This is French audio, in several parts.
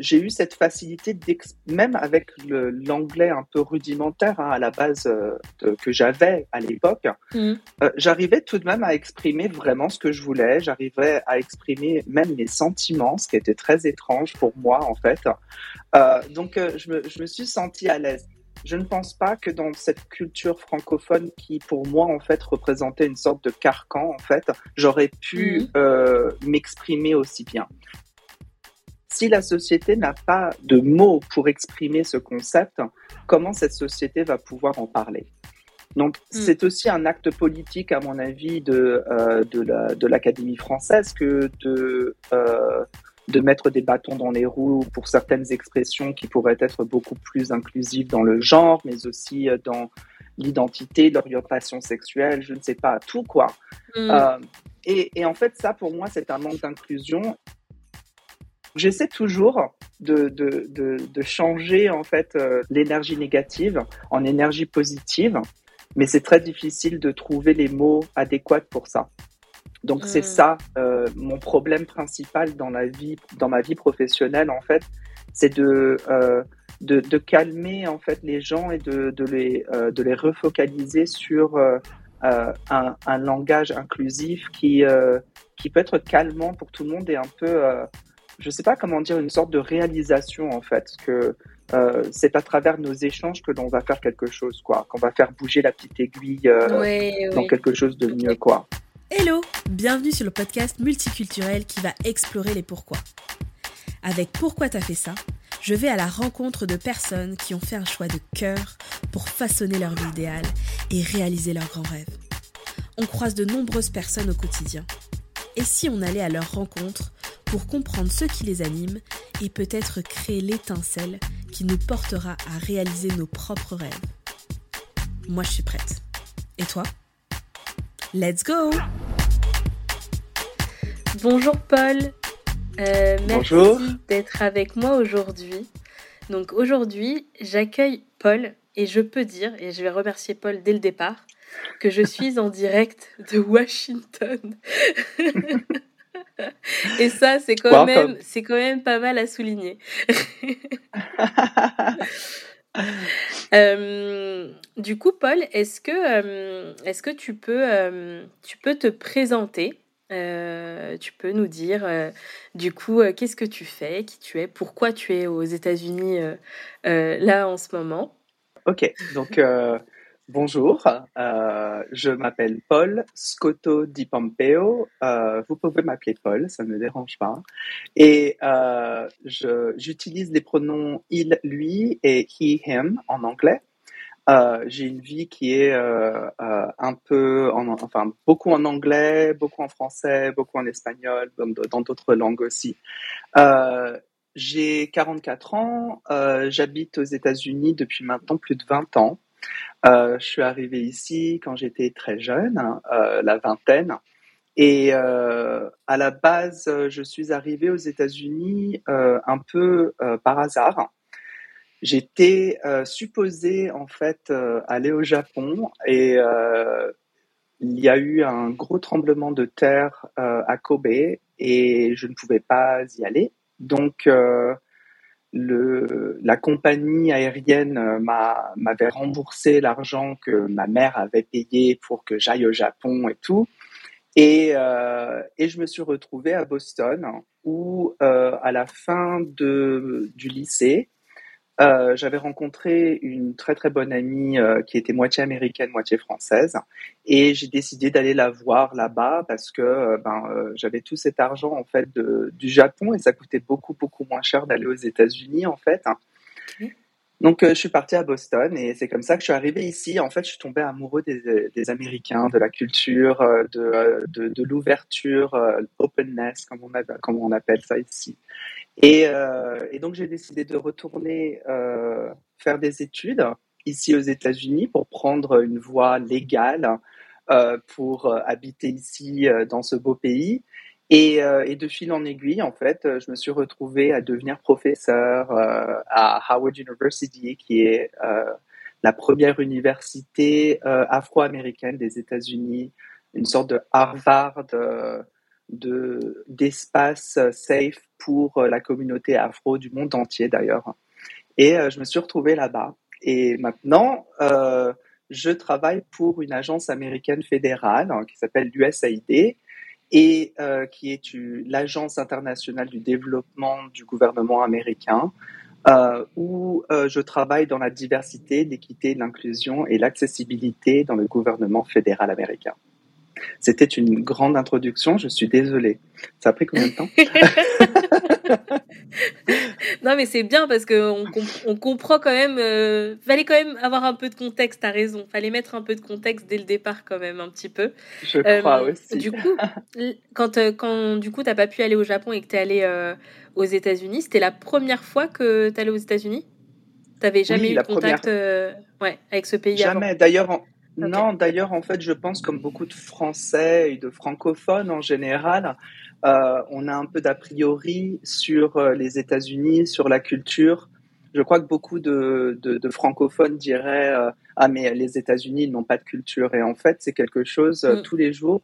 j'ai eu cette facilité, même avec l'anglais un peu rudimentaire hein, à la base euh, que j'avais à l'époque, mm. euh, j'arrivais tout de même à exprimer vraiment ce que je voulais. J'arrivais à exprimer même mes sentiments, ce qui était très étrange pour moi en fait. Euh, donc je me, je me suis sentie à l'aise. Je ne pense pas que dans cette culture francophone qui, pour moi, en fait, représentait une sorte de carcan, en fait, j'aurais pu mm. m'exprimer aussi bien si la société n'a pas de mots pour exprimer ce concept, comment cette société va pouvoir en parler? Donc, hmm. c'est aussi un acte politique, à mon avis, de, euh, de l'Académie française que de, euh, de mettre des bâtons dans les roues pour certaines expressions qui pourraient être beaucoup plus inclusives dans le genre, mais aussi euh, dans l'identité, l'orientation sexuelle, je ne sais pas, tout quoi. Hmm. Euh, et, et, en fait, ça, pour moi, c'est un manque d'inclusion. J'essaie toujours de, de, de, de, changer en fait euh, l'énergie négative en énergie positive, mais c'est très difficile de trouver les mots adéquats pour ça. Donc c'est hmm. ça euh, mon problème principal dans la vie, dans ma vie professionnelle en fait, c'est de, euh, de, de calmer en fait les gens et de, de les de les refocaliser sur un, un, langage inclusif qui qui peut être calmant pour tout le monde et un peu je sais pas comment dire, une sorte de réalisation en fait, que euh, c'est à travers nos échanges que l'on va faire quelque chose, quoi, qu'on va faire bouger la petite aiguille euh, dans quelque chose de mieux, quoi. Hello, bienvenue sur le podcast multiculturel qui va explorer les pourquoi. Avec Pourquoi t'as fait ça, je vais à la rencontre de personnes qui ont fait un choix de cœur pour façonner leur vie idéale et réaliser leurs grands rêves. On croise de nombreuses personnes au quotidien. Et si on allait à leur rencontre pour comprendre ce qui les anime et peut-être créer l'étincelle qui nous portera à réaliser nos propres rêves. Moi, je suis prête. Et toi? Let's go Bonjour Paul. Euh, merci d'être avec moi aujourd'hui. Donc aujourd'hui, j'accueille Paul et je peux dire, et je vais remercier Paul dès le départ, que je suis en direct de Washington. Et ça, c'est quand, même, c'est quand même pas mal à souligner. Euh, du coup, Paul, est-ce que, euh, est-ce que tu, peux, euh, tu peux te présenter? Tu peux nous dire, du coup, qu'est-ce que tu fais, qui tu es, pourquoi tu es aux États-Unis là en ce moment? Ok, donc Bonjour, euh, je m'appelle Paul Scotto Di Pompeo. Euh, vous pouvez m'appeler Paul, ça ne me dérange pas. Et euh, j'utilise les pronoms il, lui et he, him en anglais. J'ai une vie qui est un peu, en, enfin beaucoup en anglais, beaucoup en français, beaucoup en espagnol, dans d'autres langues aussi. j'ai 44 ans, j'habite aux États-Unis depuis maintenant plus de 20 ans. Euh, je suis arrivé ici quand j'étais très jeune, hein, euh, la vingtaine. Et euh, à la base, je suis arrivé aux États-Unis un peu par hasard. J'étais supposé en fait aller au Japon et il y a eu un gros tremblement de terre à Kobe et je ne pouvais pas y aller. Donc la compagnie aérienne euh, m'avait remboursé l'argent que ma mère avait payé pour que j'aille au Japon et tout. Et, euh, je me suis retrouvé à Boston où, euh, à la fin de, du lycée, euh, j'avais rencontré une très très bonne amie euh, qui était moitié américaine, moitié française, et j'ai décidé d'aller la voir là-bas parce que euh, ben j'avais tout cet argent en fait du Japon et ça coûtait beaucoup beaucoup moins cher d'aller aux États-Unis en fait. Donc je suis parti à Boston et c'est comme ça que je suis arrivé ici. En fait, je suis tombé amoureux des, Américains, de la culture, de, de, de l'ouverture, openness comme on, comme on appelle ça ici. Et, euh, donc j'ai décidé de retourner euh, faire des études ici aux États-Unis pour prendre une voie légale euh, pour habiter ici dans ce beau pays. Et, et, de fil en aiguille, en fait, je me suis retrouvé à devenir professeur à Howard University, qui est la première université afro-américaine des États-Unis, une sorte de Harvard de d'espace safe pour la communauté afro du monde entier d'ailleurs. Et je me suis retrouvée là-bas. Et maintenant, je travaille pour une agence américaine fédérale hein, qui s'appelle l'USAID et euh, qui est l'agence internationale du développement du gouvernement américain, euh, où euh, je travaille dans la diversité, l'équité, l'inclusion et l'accessibilité dans le gouvernement fédéral américain. C'était une grande introduction, je suis désolée. Ça a pris combien de temps? Non, mais c'est bien parce qu'on on comprend quand même. Euh, fallait quand même avoir un peu de contexte, t'as raison. Fallait mettre un peu de contexte dès le départ, quand même, un petit peu. Je crois euh, aussi. Du coup, quand, euh, quand du coup, t'as pas pu aller au Japon et que t'es allé aux États-Unis, c'était la première fois que t'allais aux États-Unis? T'avais jamais eu de contact ouais, avec ce pays Jamais. D'ailleurs, non, d'ailleurs, en fait, je pense comme beaucoup de Français et de francophones en général, euh, on a un peu d'a priori sur euh, les États-Unis, sur la culture. Je crois que beaucoup de, francophones diraient euh, ah mais les États-Unis n'ont pas de culture et en fait c'est quelque chose mm. tous les jours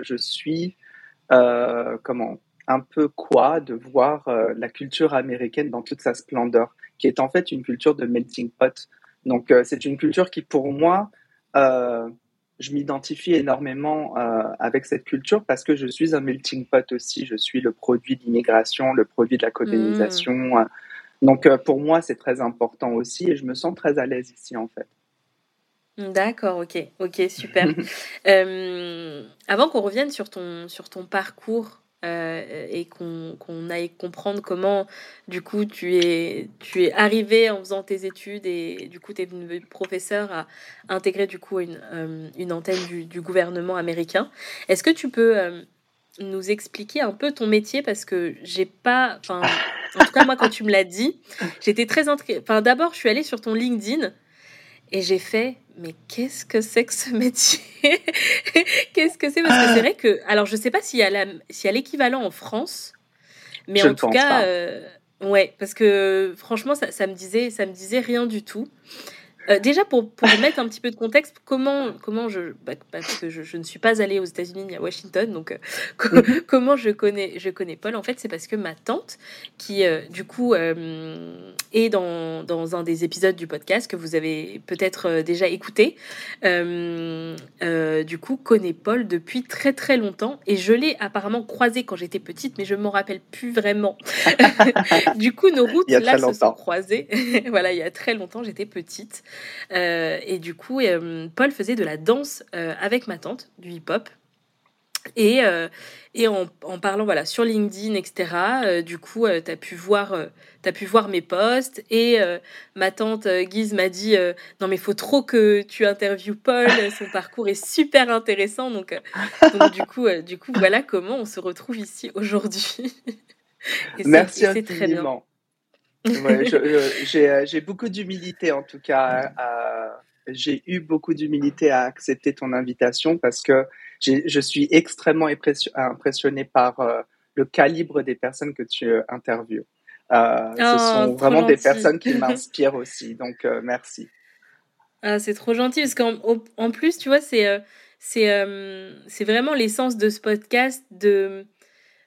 je suis comment un peu quoi de voir la culture américaine dans toute sa splendeur qui est en fait une culture de melting pot. Donc c'est une culture qui pour moi euh, je m'identifie énormément euh, avec cette culture parce que je suis un melting pot aussi. Je suis le produit d'immigration, le produit de la colonisation. Mm. Donc euh, pour moi, c'est très important aussi et je me sens très à l'aise ici en fait. D'accord, ok, ok, super. avant qu'on revienne sur ton, sur ton parcours euh, et qu'on aille comprendre comment, du coup, tu es, tu es arrivé en faisant tes études et du coup, tu es devenu professeur à intégrer du coup une, euh, une antenne du, gouvernement américain. Est-ce que tu peux euh, nous expliquer un peu ton métier? Parce que j'ai pas, en tout cas, moi, quand tu me l'as dit, j'étais très intriguée. D'abord, je suis allée sur ton LinkedIn et j'ai fait, mais qu'est-ce que c'est que ce métier? Qu'est-ce que c'est? Parce que c'est vrai que, alors je sais pas s'il y a l'équivalent en France, mais en tout cas, euh, ouais, parce que franchement, ça, ça, me disait, ça me disait rien du tout. Euh, déjà, pour, pour mettre un petit peu de contexte, comment, comment je. Bah, parce que je, je, ne suis pas allée aux États-Unis ni à Washington, donc euh, mhm. comment je connais, je connais Paul En fait, c'est parce que ma tante, qui euh, du coup est dans, dans, un des épisodes du podcast que vous avez peut-être déjà écouté, du coup, connaît Paul depuis très très longtemps et je l'ai apparemment croisé quand j'étais petite, mais je ne m'en rappelle plus vraiment. du coup, nos routes là se sont croisées. voilà, il y a très longtemps, j'étais petite. Euh, et du coup, euh, Paul faisait de la danse euh, avec ma tante, du hip-hop. Et, et en, en, parlant voilà, sur LinkedIn, etc., du coup, tu as, pu voir, as pu voir mes posts. Et ma tante Guise m'a dit Non, mais il faut trop que tu interviewes Paul, son parcours est super intéressant. Donc, donc du, coup, du coup, voilà comment on se retrouve ici aujourd'hui. Merci infiniment. Euh, j'ai beaucoup d'humilité en tout cas. j'ai eu beaucoup d'humilité à accepter ton invitation parce que je suis extrêmement impressionné par euh, le calibre des personnes que tu euh, interviews. ce oh, sont vraiment des personnes qui m'inspirent aussi, donc merci. Ah, c'est trop gentil parce qu'en en plus, tu vois, c'est c'est vraiment l'essence de ce podcast de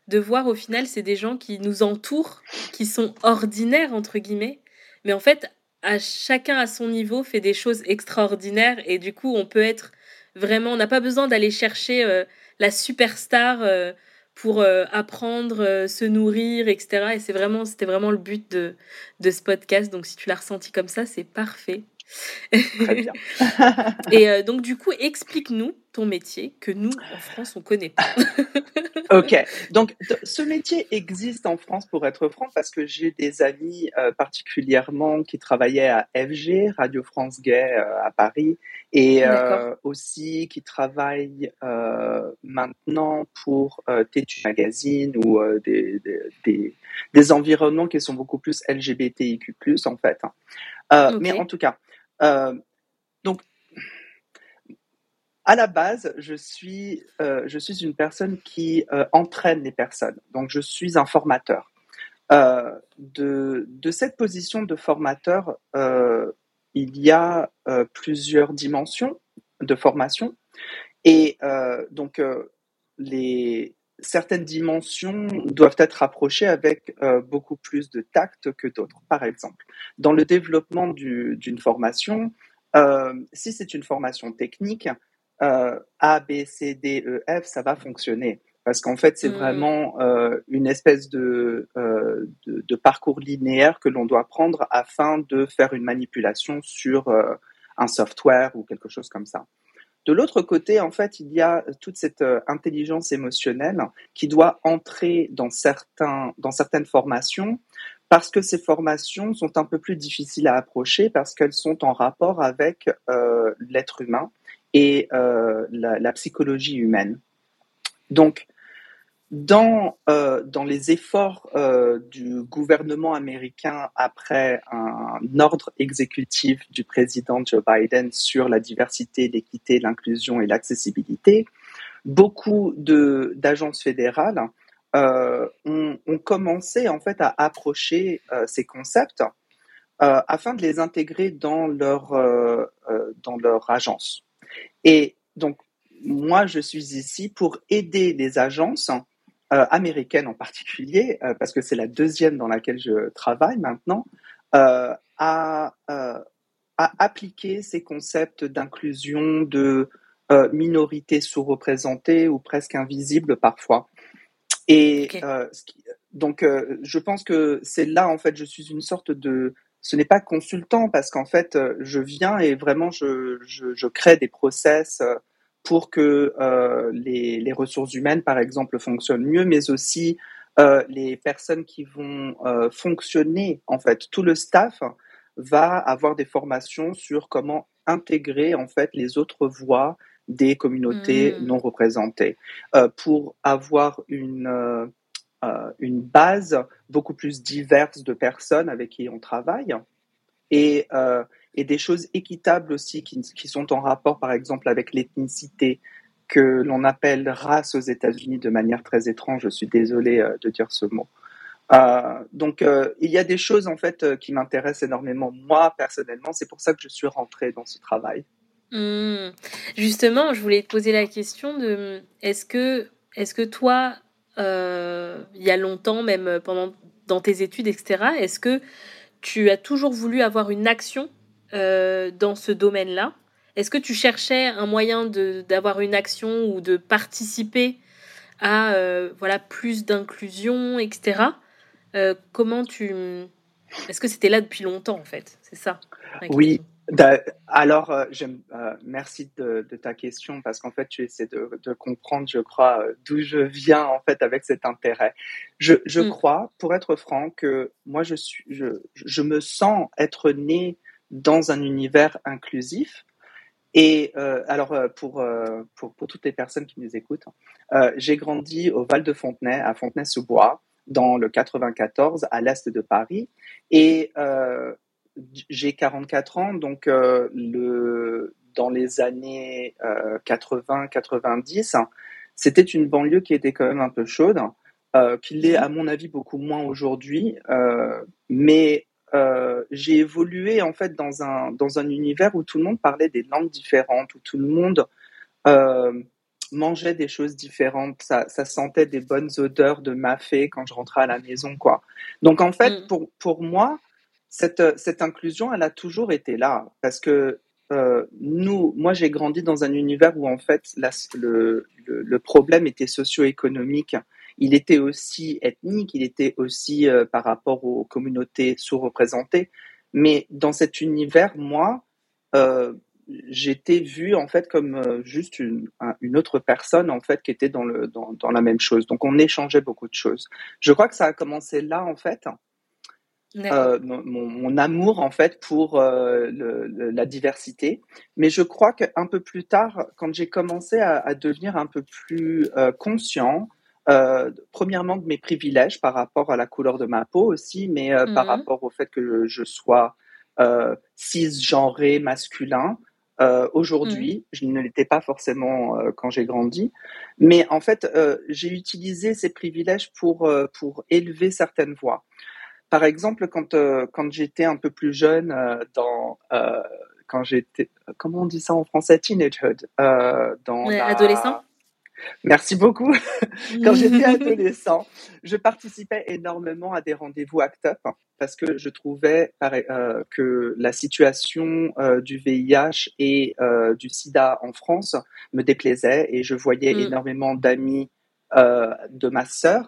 de voir au final, c'est des gens qui nous entourent, qui sont ordinaires, entre guillemets. Mais en fait, à chacun à son niveau fait des choses extraordinaires et du coup, on peut être vraiment, on n'a pas besoin d'aller chercher euh, la superstar euh, pour euh, apprendre, se nourrir, etc. Et c'est vraiment, c'était vraiment le but de, de ce podcast. Donc, si tu l'as ressenti comme ça, c'est parfait. Très bien. et donc, du coup, explique-nous ton métier que nous, en France, on connaît pas. ok, donc ce métier existe en France pour être franc parce que j'ai des amis euh, particulièrement qui travaillaient à FG, Radio France Gay euh, à Paris, et euh, aussi qui travaillent maintenant pour Tétu Magazine ou des, des, des, environnements qui sont beaucoup plus LGBTIQ+, en fait. Hein. Mais en tout cas, donc à la base, je suis, euh, je suis une personne qui euh, entraîne les personnes. Donc, je suis un formateur. Euh, de, de, cette position de formateur, il y a plusieurs dimensions de formation. Et donc, les, certaines dimensions doivent être approchées avec beaucoup plus de tact que d'autres. Par exemple, dans le développement d'une formation, si c'est une formation technique, A, B, C, D, E, F, ça va fonctionner parce qu'en fait, c'est mmh. vraiment euh, une espèce de, euh, de, de, parcours linéaire que l'on doit prendre afin de faire une manipulation sur euh, un software ou quelque chose comme ça. De l'autre côté, en fait, il y a toute cette euh, intelligence émotionnelle qui doit entrer dans, certains, dans certaines formations parce que ces formations sont un peu plus difficiles à approcher parce qu'elles sont en rapport avec euh, l'être humain et euh, la, la, psychologie humaine. Donc, dans, euh, dans les efforts euh, du gouvernement américain après un ordre exécutif du président Joe Biden sur la diversité, l'équité, l'inclusion et l'accessibilité, beaucoup d'agences fédérales euh, ont, commencé en fait à approcher ces concepts afin de les intégrer dans leur, dans leur agence. Et donc, moi, je suis ici pour aider les agences euh, américaine en particulier, euh, parce que c'est la deuxième dans laquelle je travaille maintenant, euh, à, à, appliquer ces concepts d'inclusion, de minorités sous-représentées ou presque invisibles parfois. Et donc, je pense que c'est là, en fait, je suis une sorte de... Ce n'est pas consultant parce qu'en fait, je viens et vraiment, je, je, je crée des process pour que euh, les, les, ressources humaines, par exemple, fonctionnent mieux, mais aussi euh, les personnes qui vont euh, fonctionner, en fait, tout le staff va avoir des formations sur comment intégrer en fait les autres voix des communautés mmh. non représentées pour avoir une une base beaucoup plus diverse de personnes avec qui on travaille et et des choses équitables aussi qui, qui sont en rapport, par exemple, avec l'ethnicité que l'on appelle race aux États-Unis de manière très étrange. Je suis désolé euh, de dire ce mot. Euh, donc, euh, il y a des choses en fait qui m'intéressent énormément moi personnellement. C'est pour ça que je suis rentrée dans ce travail. Mmh. Justement, je voulais te poser la question de est-ce que est-ce que toi, il y a longtemps, même pendant dans tes études, etc., est-ce que tu as toujours voulu avoir une action euh, dans ce domaine-là Est-ce que tu cherchais un moyen d'avoir une action ou de participer à euh, voilà plus d'inclusion, etc. Euh, comment tu Est-ce que c'était là depuis longtemps en fait? C'est ça Oui. Alors, merci de, ta question parce qu'en fait, tu essaies de, comprendre, je crois, d'où je viens en fait avec cet intérêt. Je, je mm. crois, pour être franc, que moi, je suis, je, je me sens être né dans un univers inclusif. Et euh, alors euh, pour, euh, pour, pour toutes les personnes qui nous écoutent, euh, j'ai grandi au Val de Fontenay, à Fontenay-sous-Bois, dans le 94, à l'est de Paris, et euh, j'ai 44 ans, donc le dans les années 80-90, c'était une banlieue qui était quand même un peu chaude, qui l'est à mon avis beaucoup moins aujourd'hui, mais euh, j'ai évolué en fait dans un dans un univers où tout le monde parlait des langues différentes, où tout le monde euh, mangeait des choses différentes. Ça, ça sentait des bonnes odeurs de mafé quand je rentrais à la maison, quoi. Donc en fait, mm. pour pour moi, cette cette inclusion, elle a toujours été là parce que euh, nous, moi, j'ai grandi dans un univers où en fait la, le, le, le problème était socio-économique il était aussi ethnique, il était aussi euh, par rapport aux communautés sous-représentées. Mais dans cet univers, moi, euh, j'étais vue en fait comme euh, juste une, une, autre personne en fait qui était dans, le, dans, dans, la même chose. Donc on échangeait beaucoup de choses. Je crois que ça a commencé là en fait. Euh, mon, mon, amour en fait pour euh, le, la diversité, mais je crois qu'un peu plus tard, quand j'ai commencé à, à, devenir un peu plus euh, conscient euh, premièrement de mes privilèges par rapport à la couleur de ma peau aussi, mais euh, par mmh rapport au fait que je, sois euh, cisgenré masculin. Euh, Aujourd'hui, mmh. je ne l'étais pas forcément quand j'ai grandi, mais en fait, j'ai utilisé ces privilèges pour pour élever certaines voix. Par exemple, quand quand j'étais un peu plus jeune, dans quand j'étais, comment on dit ça en français, teenagehood, dans ouais, la... adolescent Merci beaucoup. Quand j'étais adolescent, je participais énormément à des rendez-vous ACT UP hein, parce que je trouvais euh, que la situation euh, du VIH et euh, du sida en France me déplaisait et je voyais mm. énormément d'amis de ma sœur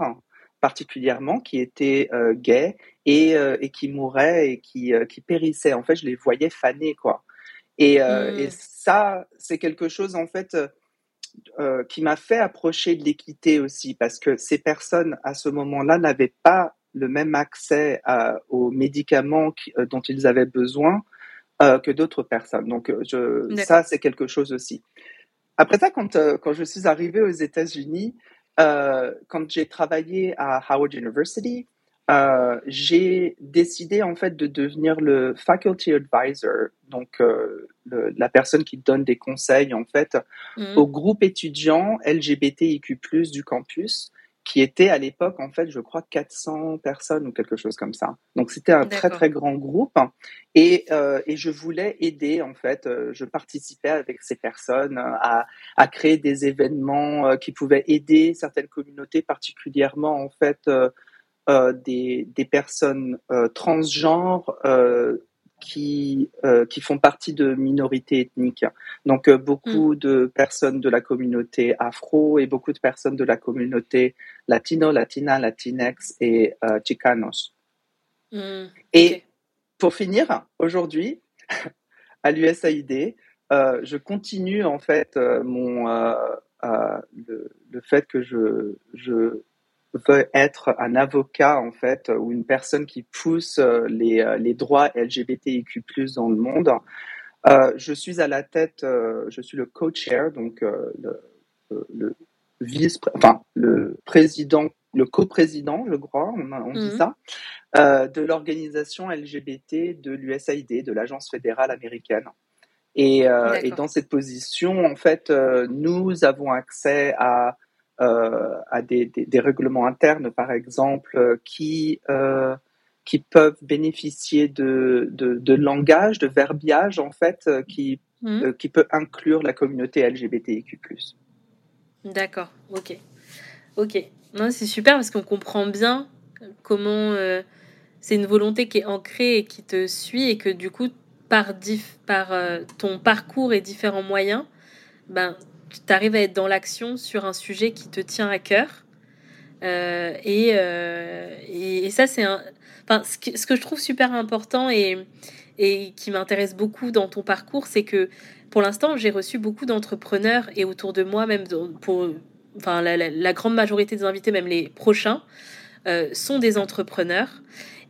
particulièrement qui étaient gays et, et, qui mouraient et qui, qui périssaient. En fait, je les voyais faner quoi. Et, mm. et ça, c'est quelque chose en fait euh, qui m'a fait approcher de l'équité aussi, parce que ces personnes, à ce moment-là, n'avaient pas le même accès aux médicaments euh, dont ils avaient besoin euh, que d'autres personnes. Donc, je, ça, c'est quelque chose aussi. Après ça, quand, quand je suis arrivée aux États-Unis, quand j'ai travaillé à Howard University, euh, j'ai décidé en fait de devenir le faculty advisor, donc euh, la personne qui donne des conseils en fait mm. au groupe étudiant LGBTIQ+ du campus, qui était à l'époque en fait, je crois 400 personnes ou quelque chose comme ça. Donc c'était un très très grand groupe et, euh, et je voulais aider en fait, je participais avec ces personnes à, à créer des événements qui pouvaient aider certaines communautés particulièrement en fait des, des, personnes euh, transgenres euh, qui, qui font partie de minorités ethniques. Donc beaucoup mm. de personnes de la communauté afro et beaucoup de personnes de la communauté latino, latina, latinex et chicanos. Mm. Et pour finir, aujourd'hui, à l'USAID, je continue en fait mon le, le, fait que je, je veut être un avocat en fait ou une personne qui pousse euh, les, euh, les droits LGBTIQ+ dans le monde. Euh, je suis à la tête, euh, je suis le co-chair, donc le, le, vice, enfin le président, le co-président, je crois, on, on dit mhm. ça, de l'organisation LGBT de l'USAID, de l'agence fédérale américaine. Et, et, dans cette position, en fait, nous avons accès à à des, des, règlements internes, par exemple, euh, qui, euh, qui peuvent bénéficier de, de, de, langage, de verbiage, en fait, qui, mmh. qui peut inclure la communauté LGBTIQ. D'accord, ok. Ok. Non, c'est super parce qu'on comprend bien comment c'est une volonté qui est ancrée et qui te suit et que du coup, par, par ton parcours et différents moyens, ben, tu arrives à être dans l'action sur un sujet qui te tient à cœur. Euh, euh, et, et, ça, c'est un. Enfin, ce que, ce que, je trouve super important et, et qui m'intéresse beaucoup dans ton parcours, c'est que pour l'instant, j'ai reçu beaucoup d'entrepreneurs et autour de moi, même pour. Enfin, la, grande majorité des invités, même les prochains, euh, sont des entrepreneurs.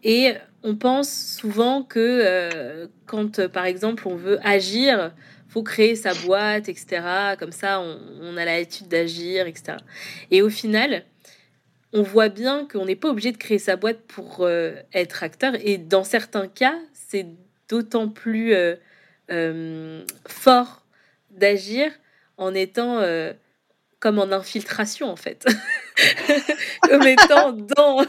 Et on pense souvent que quand, par exemple, on veut agir, faut créer sa boîte, etc. Comme ça, on, a l'habitude d'agir, etc. Et au final, on voit bien qu'on n'est pas obligé de créer sa boîte pour euh, être acteur. Et dans certains cas, c'est d'autant plus euh, euh, fort d'agir en étant comme en infiltration, en fait. comme étant dans...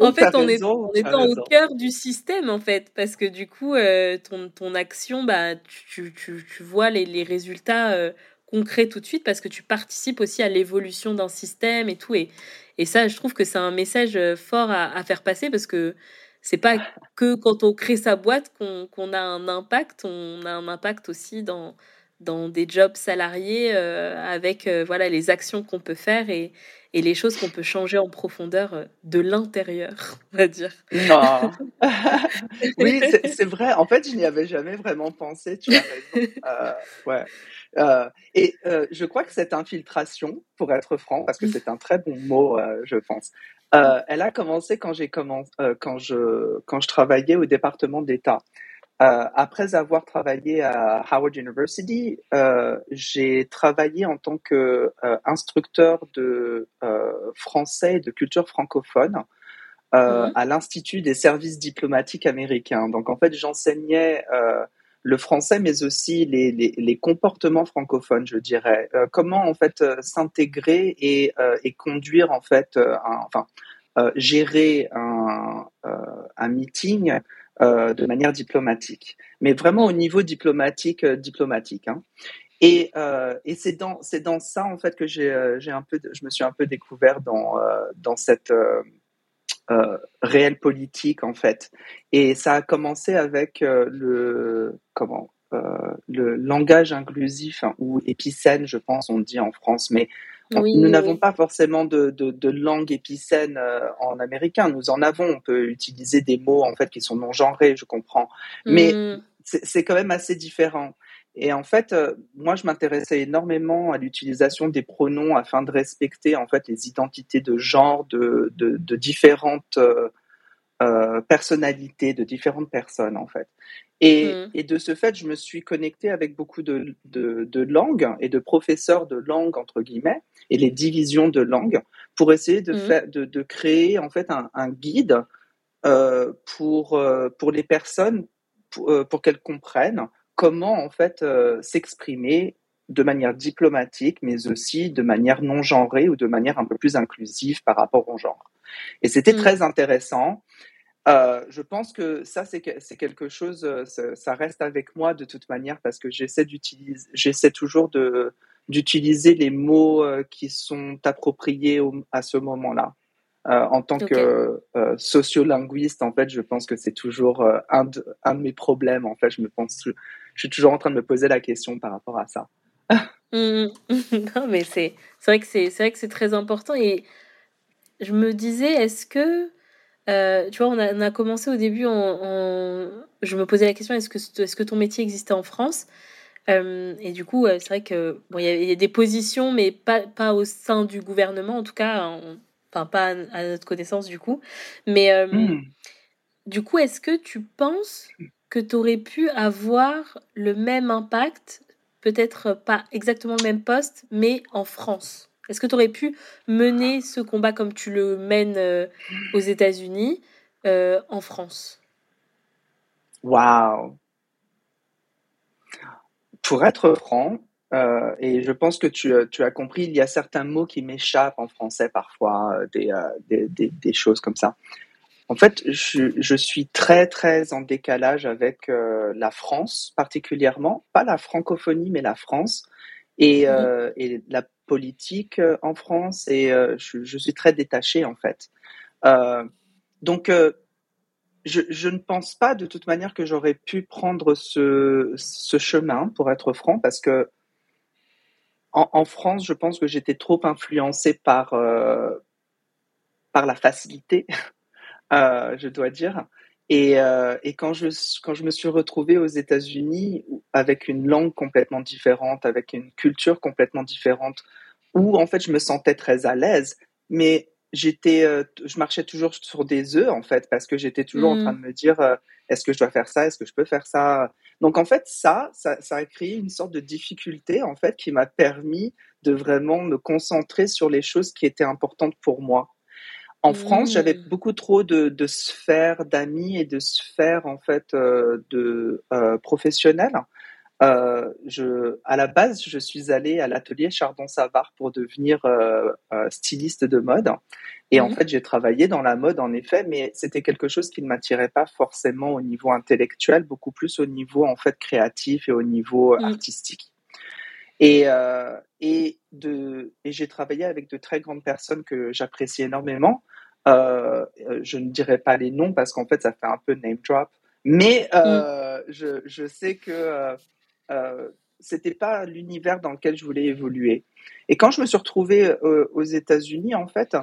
en fait, on est, on au cœur du système, en fait, parce que du coup, euh, ton, ton action, bah, tu, tu, tu vois les, les résultats euh, concrets tout de suite, parce que tu participes aussi à l'évolution d'un système et tout. Et, et ça, je trouve que c'est un message euh, fort à, à, faire passer, parce que c'est pas que quand on crée sa boîte qu'on a un impact, on a un impact aussi dans dans des jobs salariés avec voilà les actions qu'on peut faire et, et les choses qu'on peut changer en profondeur euh, de l'intérieur, on va dire. Non. oui, c'est vrai. En fait, je n'y avais jamais vraiment pensé. Tu as raison. Euh, ouais. Euh, et euh, je crois que cette infiltration, pour être franc, parce que c'est un très bon mot, euh, je pense, elle a commencé quand j'ai commencé, quand je quand je travaillais au département d'État. Euh, après avoir travaillé à Howard University, euh, j'ai travaillé en tant que euh, de français et de culture francophone mm-hmm. à l'Institut des services diplomatiques américains. Donc en fait, j'enseignais le français, mais aussi les, les, les, comportements francophones, je dirais. comment en fait s'intégrer et, et, conduire en fait, un, enfin gérer un, un meeting euh, de manière diplomatique, mais vraiment au niveau diplomatique, euh, diplomatique. Hein. Et, euh, et c'est dans c'est dans ça en fait que j'ai un peu je me suis un peu découvert dans dans cette réelle politique en fait. Et ça a commencé avec le comment le langage inclusif hein, ou épicène, je pense, on dit en France, mais nous n'avons pas forcément de, de, de langue épicène en américain. Nous en avons. On peut utiliser des mots en fait qui sont non genrés, je comprends, mais mm. c'est quand même assez différent. Et en fait, euh, moi, je m'intéressais énormément à l'utilisation des pronoms afin de respecter en fait les identités de genre de, de, de différentes euh, euh personnalités, de différentes personnes en fait. Et, mmh. et, de ce fait, je me suis connectée avec beaucoup de, de, de, langues et de professeurs de langues entre guillemets et les divisions de langues pour essayer de, mmh. de, de créer en fait un, un guide euh, pour euh, pour les personnes pour, pour qu'elles comprennent comment en fait euh, s'exprimer de manière diplomatique, mais aussi de manière non genrée ou de manière un peu plus inclusive par rapport au genre. Et c'était mm. très intéressant. Euh, je pense que ça, c'est quelque chose, euh, ça, reste avec moi de toute manière parce que j'essaie d'utiliser, j'essaie toujours d'utiliser les mots qui sont appropriés à ce moment-là. en tant que sociolinguiste, en fait, je pense que c'est toujours un, de, un de mes problèmes. En fait, je me pense, je suis toujours en train de me poser la question par rapport à ça. Mmh. non, mais c'est vrai que c'est vrai que c'est très important et je me disais est-ce que euh, tu vois on a, on a, commencé au début en, je me posais la question est-ce que ton métier existait en France? Euh, et du coup c'est vrai que bon il y, a des positions mais pas pas au sein du gouvernement en tout cas enfin pas à, notre connaissance du coup. Mais euh, mmh. du coup est-ce que tu penses que tu aurais pu avoir le même impact, peut-être pas exactement le même poste, mais en France? Est-ce que tu aurais pu mener ce combat comme tu le mènes euh, aux États-Unis euh, en France? Waouh! Pour être franc, euh, et je pense que tu, tu, as compris, il y a certains mots qui m'échappent en français parfois, des, des, des, choses comme ça. En fait, je, je, suis très très en décalage avec euh, la France particulièrement, pas la francophonie mais la France et, mmh euh, et la politique euh, en France et euh, je, suis très détaché en fait. Euh, donc je, ne pense pas de toute manière que j'aurais pu prendre ce, chemin pour être franc parce que en, France, je pense que j'étais trop influencé par par la facilité je dois dire. Et, et, quand, je, quand je me suis retrouvée aux États-Unis avec une langue complètement différente, avec une culture complètement différente, où en fait je me sentais très à l'aise, mais j'étais, euh, je marchais toujours sur des œufs en fait, parce que j'étais toujours en train mmh. de me dire euh, est-ce que je dois faire ça, est-ce que je peux faire ça? Donc en fait ça, ça, ça a créé une sorte de difficulté en fait qui m'a permis de vraiment me concentrer sur les choses qui étaient importantes pour moi. En France, j'avais mmh. beaucoup trop de, de sphères d'amis et de sphères en fait euh, de professionnels. Euh, je, à la base, je suis allée à l'atelier Chardon Savard pour devenir euh, euh, styliste de mode. Et en mmh. fait, j'ai travaillé dans la mode, en effet, mais c'était quelque chose qui ne m'attirait pas forcément au niveau intellectuel, beaucoup plus au niveau en fait créatif et au niveau mmh. artistique. Et, euh, et, de, et j'ai travaillé avec de très grandes personnes que j'apprécie énormément. Je ne dirai pas les noms parce qu'en fait, ça fait un peu name drop. Mais euh, mm. je, je, sais que euh, euh, c'était pas l'univers dans lequel je voulais évoluer. Et quand je me suis retrouvée aux États-Unis, en fait,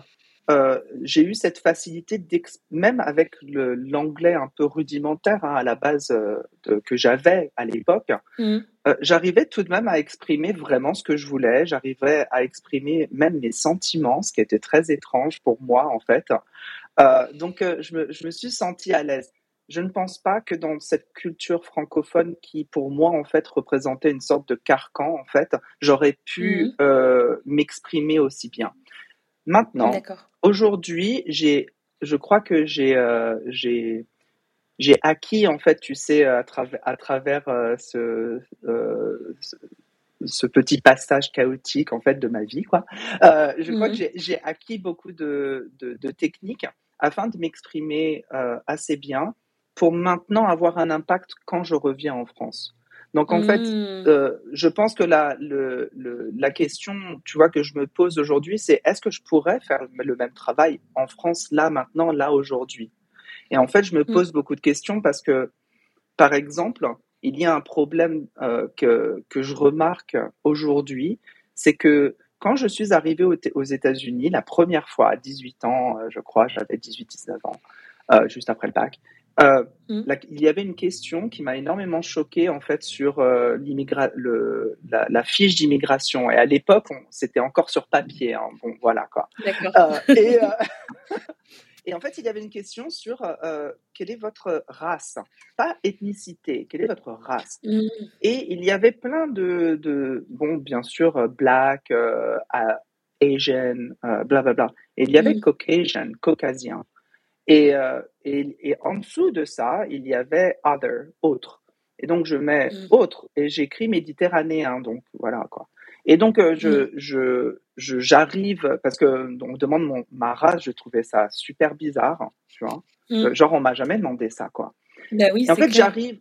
euh, j'ai eu cette facilité, même avec l'anglais un peu rudimentaire hein, à la base euh, de, que j'avais à l'époque, mmh. euh, j'arrivais tout de même à exprimer vraiment ce que je voulais, j'arrivais à exprimer même mes sentiments, ce qui était très étrange pour moi en fait. Euh, donc je me, je, me, suis sentie à l'aise. Je ne pense pas que dans cette culture francophone qui pour moi en fait représentait une sorte de carcan en fait, j'aurais pu mmh. m'exprimer aussi bien. Maintenant, aujourd'hui, j'ai, je crois que j'ai, euh, j'ai, j'ai acquis en fait, tu sais, à, travers à travers euh, ce, euh, ce, petit passage chaotique en fait de ma vie, quoi. Euh, je crois que mmh j'ai acquis beaucoup de, de, de, techniques afin de m'exprimer assez bien pour maintenant avoir un impact quand je reviens en France. Donc en fait, mmh. euh, je pense que la, le, la question, tu vois, que je me pose aujourd'hui, c'est est-ce que je pourrais faire le même travail en France là maintenant, là aujourd'hui? Et en fait, je me mmh. pose beaucoup de questions parce que, par exemple, il y a un problème euh, que, que je remarque aujourd'hui, c'est que quand je suis arrivée aux, États-Unis la première fois à 18 ans, euh, je crois, j'avais 18-19 ans, juste après le bac, euh, mm. il y avait une question qui m'a énormément choquée en fait sur euh, le, la, la, fiche d'immigration. Et à l'époque, c'était encore sur papier. Hein. Bon, voilà quoi. D'accord. et, Et en fait, il y avait une question sur euh, quelle est votre race, pas ethnicité, quelle est votre race? Mm. Et il y avait plein de, de bon, bien sûr, euh, black, euh, Asian, euh, blablabla. Bla, bla. Et il y avait mm. Caucasian, caucasien. Et, euh, et, et, en dessous de ça, il y avait other, autre. Et donc, je mets mm. autre et j'écris méditerranéen. Donc, voilà quoi. Et donc, euh, je, je, j'arrive, parce que on me demande mon, ma race, je trouvais ça super bizarre, tu vois. Mm. Euh, genre, on m'a jamais demandé ça, quoi. Ben oui, en fait, j'arrive,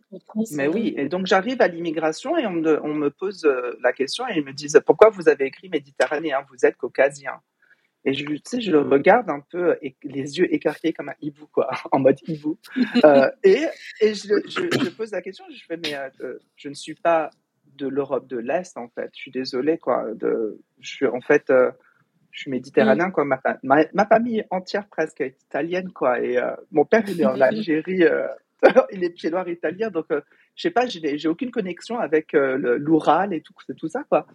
mais oui, et donc j'arrive à l'immigration et on me, on me pose la question et ils me disent pourquoi vous avez écrit méditerranéen, vous êtes caucasien. Et je, tu sais, je le regarde un peu, les yeux écarqués comme un hibou, quoi, en mode hibou. euh, et et je, je, je, pose la question, je fais, mais je ne suis pas de l'Europe de l'Est, en fait. Je suis désolée, quoi. De, je suis, en fait, euh, je suis méditerranéen, mm. quoi. Ma, ma, famille entière presque est italienne, quoi. Et euh, mon père, il est en Algérie, euh, il est pied noir italien, donc je sais pas, j'ai aucune connexion avec l'Oural et tout, tout ça, quoi.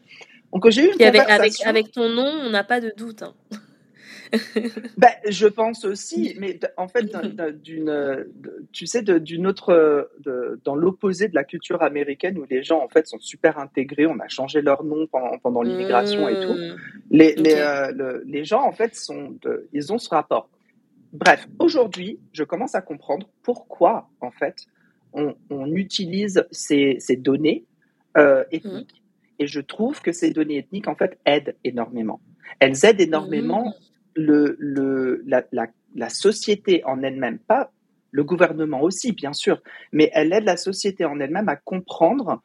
Donc j'ai eu une avec, avec, avec, ton nom, on n'a pas de doute. Hein. ben, je pense aussi, mais en fait, d'une, tu sais, d'une autre, dans l'opposé de la culture américaine où les gens en fait sont super intégrés, on a changé leur nom pendant, pendant l'immigration et tout. Mmh. Les, les, euh, les, gens en fait sont, ils ont ce rapport. Bref, aujourd'hui, je commence à comprendre pourquoi en fait on, on utilise ces, ces données euh, ethniques. Mmh. Et je trouve que ces données ethniques en fait aident énormément. Elles aident énormément mmh le, le, la, la, la société en elle-même, pas le gouvernement aussi, bien sûr, mais elle aide la société en elle-même à comprendre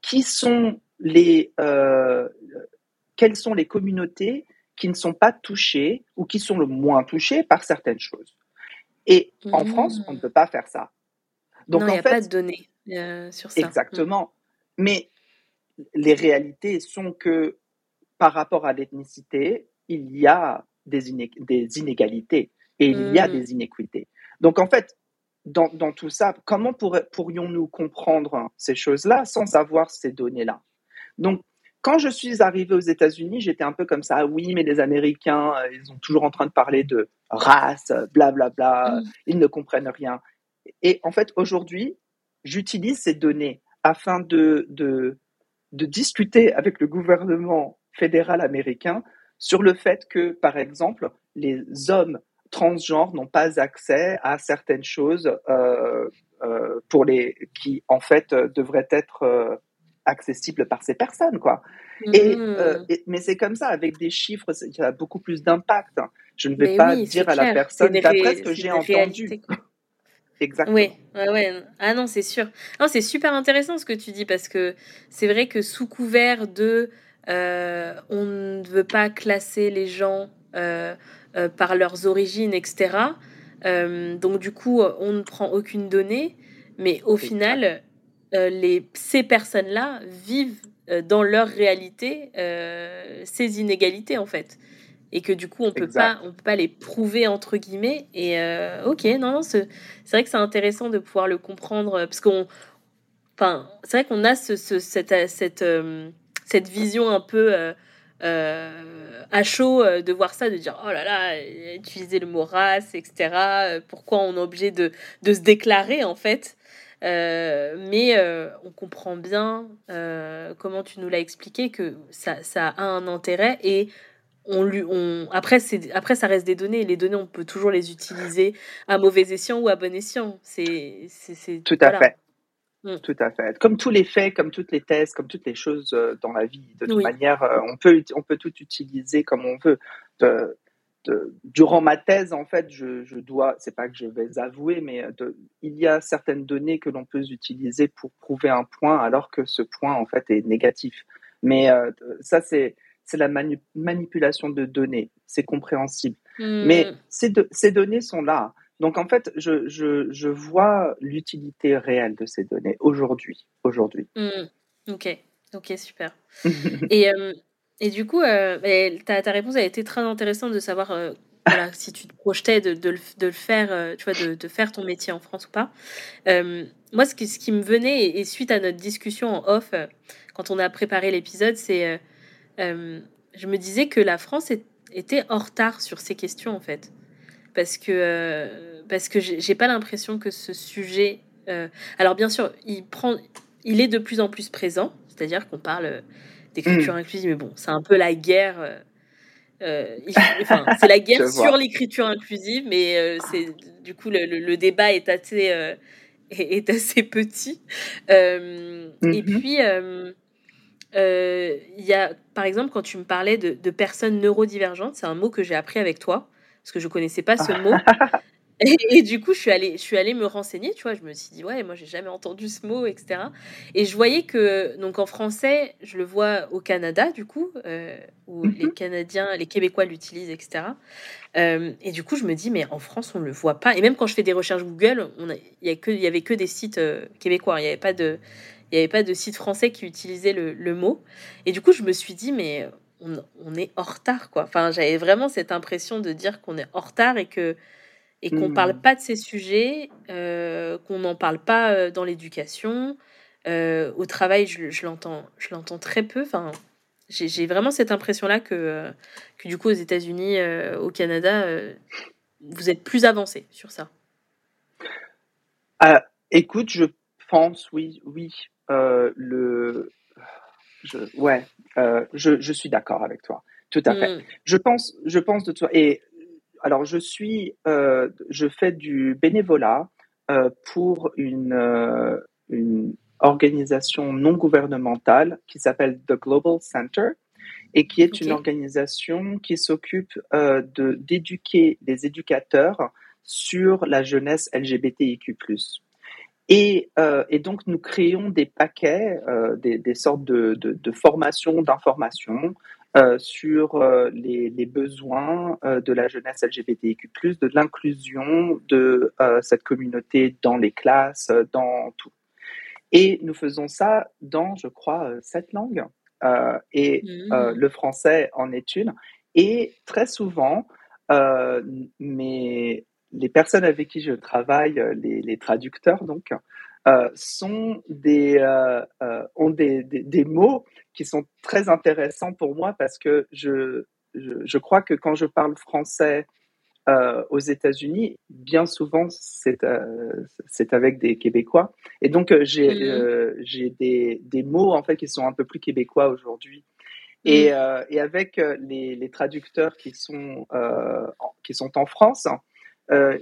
qui sont les, euh, quelles sont les communautés qui ne sont pas touchées ou qui sont le moins touchées par certaines choses. Et en mmh. France, on ne peut pas faire ça. Donc il n'y a pas de données euh, sur ça. Exactement. Mais les réalités sont que par rapport à l'ethnicité, il y a des, inégalités et il y a mmh. des inéquités. Donc en fait, dans, tout ça, comment pourrions-nous comprendre ces choses-là sans avoir ces données-là? Donc, quand je suis arrivée aux États-Unis, j'étais un peu comme ça. Ah oui, mais les Américains, euh, ils sont toujours en train de parler de race, blablabla. Bla, bla, mmh. Ils ne comprennent rien. Et en fait, aujourd'hui, j'utilise ces données afin de, de, de discuter avec le gouvernement fédéral américain sur le fait que, par exemple, les hommes transgenres n'ont pas accès à certaines choses euh, euh, pour les qui en fait devraient être euh, accessibles par ces personnes quoi. Mm-hmm. Et, mais c'est comme ça avec des chiffres, il y a beaucoup plus d'impact. Je ne vais pas dire à la personne d'après ce que j'ai entendu. Exactement. Oui, ouais, ouais. Ah non, c'est sûr. Non, c'est super intéressant ce que tu dis parce que c'est vrai que sous couvert de euh, on ne veut pas classer les gens euh, euh, par leurs origines, etc. donc du coup, on ne prend aucune donnée, mais au final, les, ces personnes-là vivent dans leur réalité ces inégalités en fait et que du coup on peut pas on peut pas les prouver entre guillemets et ok non, non c'est vrai que c'est intéressant de pouvoir le comprendre parce qu'on enfin c'est vrai qu'on a ce, cette, cette cette vision un peu euh, euh, à chaud euh, de voir ça, de dire oh là là, utiliser le mot race, etc. Pourquoi on est obligé de, de se déclarer en fait mais on comprend bien comment tu nous l'as expliqué que ça, ça, a un intérêt et on lui, on, après, après, ça reste des données. Les données, on peut toujours les utiliser à mauvais escient ou à bon escient. C'est, c'est, Tout à fait. Mm. Tout à fait. Comme tous les faits, comme toutes les thèses, comme toutes les choses euh, dans la vie, de toute manière, euh, on peut, on peut tout utiliser comme on veut. durant ma thèse, en fait, je, je dois, c'est pas que je vais avouer, mais il y a certaines données que l'on peut utiliser pour prouver un point, alors que ce point, en fait, est négatif. Mais ça, c'est c'est la manipulation de données. C'est compréhensible. Hmm. Mais ces, ces données sont là. Donc en fait, je, je, je vois l'utilité réelle de ces données aujourd'hui. Aujourd'hui. Hmm. Ok, ok, super. et, euh, et du coup, euh, ta, ta, réponse a été très intéressante de savoir euh, voilà, si tu te projetais de, de, de le faire, tu vois, de, de, faire ton métier en France ou pas. moi, ce qui, ce qui me venait, et, suite à notre discussion en off, quand on a préparé l'épisode, c'est je me disais que la France était en retard sur ces questions en fait parce que euh, parce que j'ai pas l'impression que ce sujet. Euh, alors bien sûr, il prend, il est de plus en plus présent, c'est-à-dire qu'on parle d'écriture mm. inclusive, mais bon, c'est un peu la guerre. Euh, c'est la guerre sur l'écriture inclusive, mais c'est du coup le, débat est assez est, assez petit. Et mm-hmm. puis il y a par exemple quand tu me parlais de, de personnes neurodivergentes, c'est un mot que j'ai appris avec toi parce que je connaissais pas ce mot. Et, du coup, je suis, allée, je suis allée me renseigner, tu vois, je me suis dit, ouais, moi, j'ai jamais entendu ce mot, etc. Et je voyais que, donc en français, je le vois au Canada, du coup, euh, où les mhm. Canadiens, les Québécois l'utilisent, etc. Euh, et du coup, je me dis, mais en France, on le voit pas. Et même quand je fais des recherches Google, il y, y avait que des sites euh, québécois, il n'y avait pas de... Il n'y avait pas de site français qui utilisait le, le, mot. Et du coup, je me suis dit, mais on, est en retard, quoi. Enfin, j'avais vraiment cette impression de dire qu'on est en retard et que et qu'on ne parle hmm. pas de ces sujets, euh, qu'on n'en parle pas euh, dans l'éducation. Euh, au travail, je, l'entends, je l'entends très peu. Enfin, j'ai vraiment cette impression-là que, que du coup, aux États-Unis, au Canada, vous êtes plus avancé sur ça. écoute, je pense, oui, oui. Le, je, ouais, euh, je, je, suis d'accord avec toi, tout à fait. Mm. Je pense, je pense de toi. Et alors, je suis, euh, je fais du bénévolat euh, pour une, euh, une organisation non gouvernementale qui s'appelle The Global Center et qui est une organisation qui s'occupe euh, de d'éduquer les éducateurs sur la jeunesse LGBTIQ+. Et, euh, et, donc, nous créons des paquets, euh, des, des, sortes de, de, de formations, d'informations euh, sur les, les, besoins de la jeunesse LGBTIQ+, de l'inclusion de cette communauté dans les classes, dans tout. Et nous faisons ça dans, je crois, sept langues. et mmh. le français en est une. Et très souvent, mes les personnes avec qui je travaille, euh, les, traducteurs donc, euh, sont des, euh, ont des, des, mots qui sont très intéressants pour moi parce que je, je, crois que quand je parle français aux États-Unis, bien souvent c'est c'est avec des Québécois et donc j'ai mmh. j'ai des, des mots en fait qui sont un peu plus québécois aujourd'hui. Et, mmh. et, avec les, les, traducteurs qui sont, qui sont en France, euh,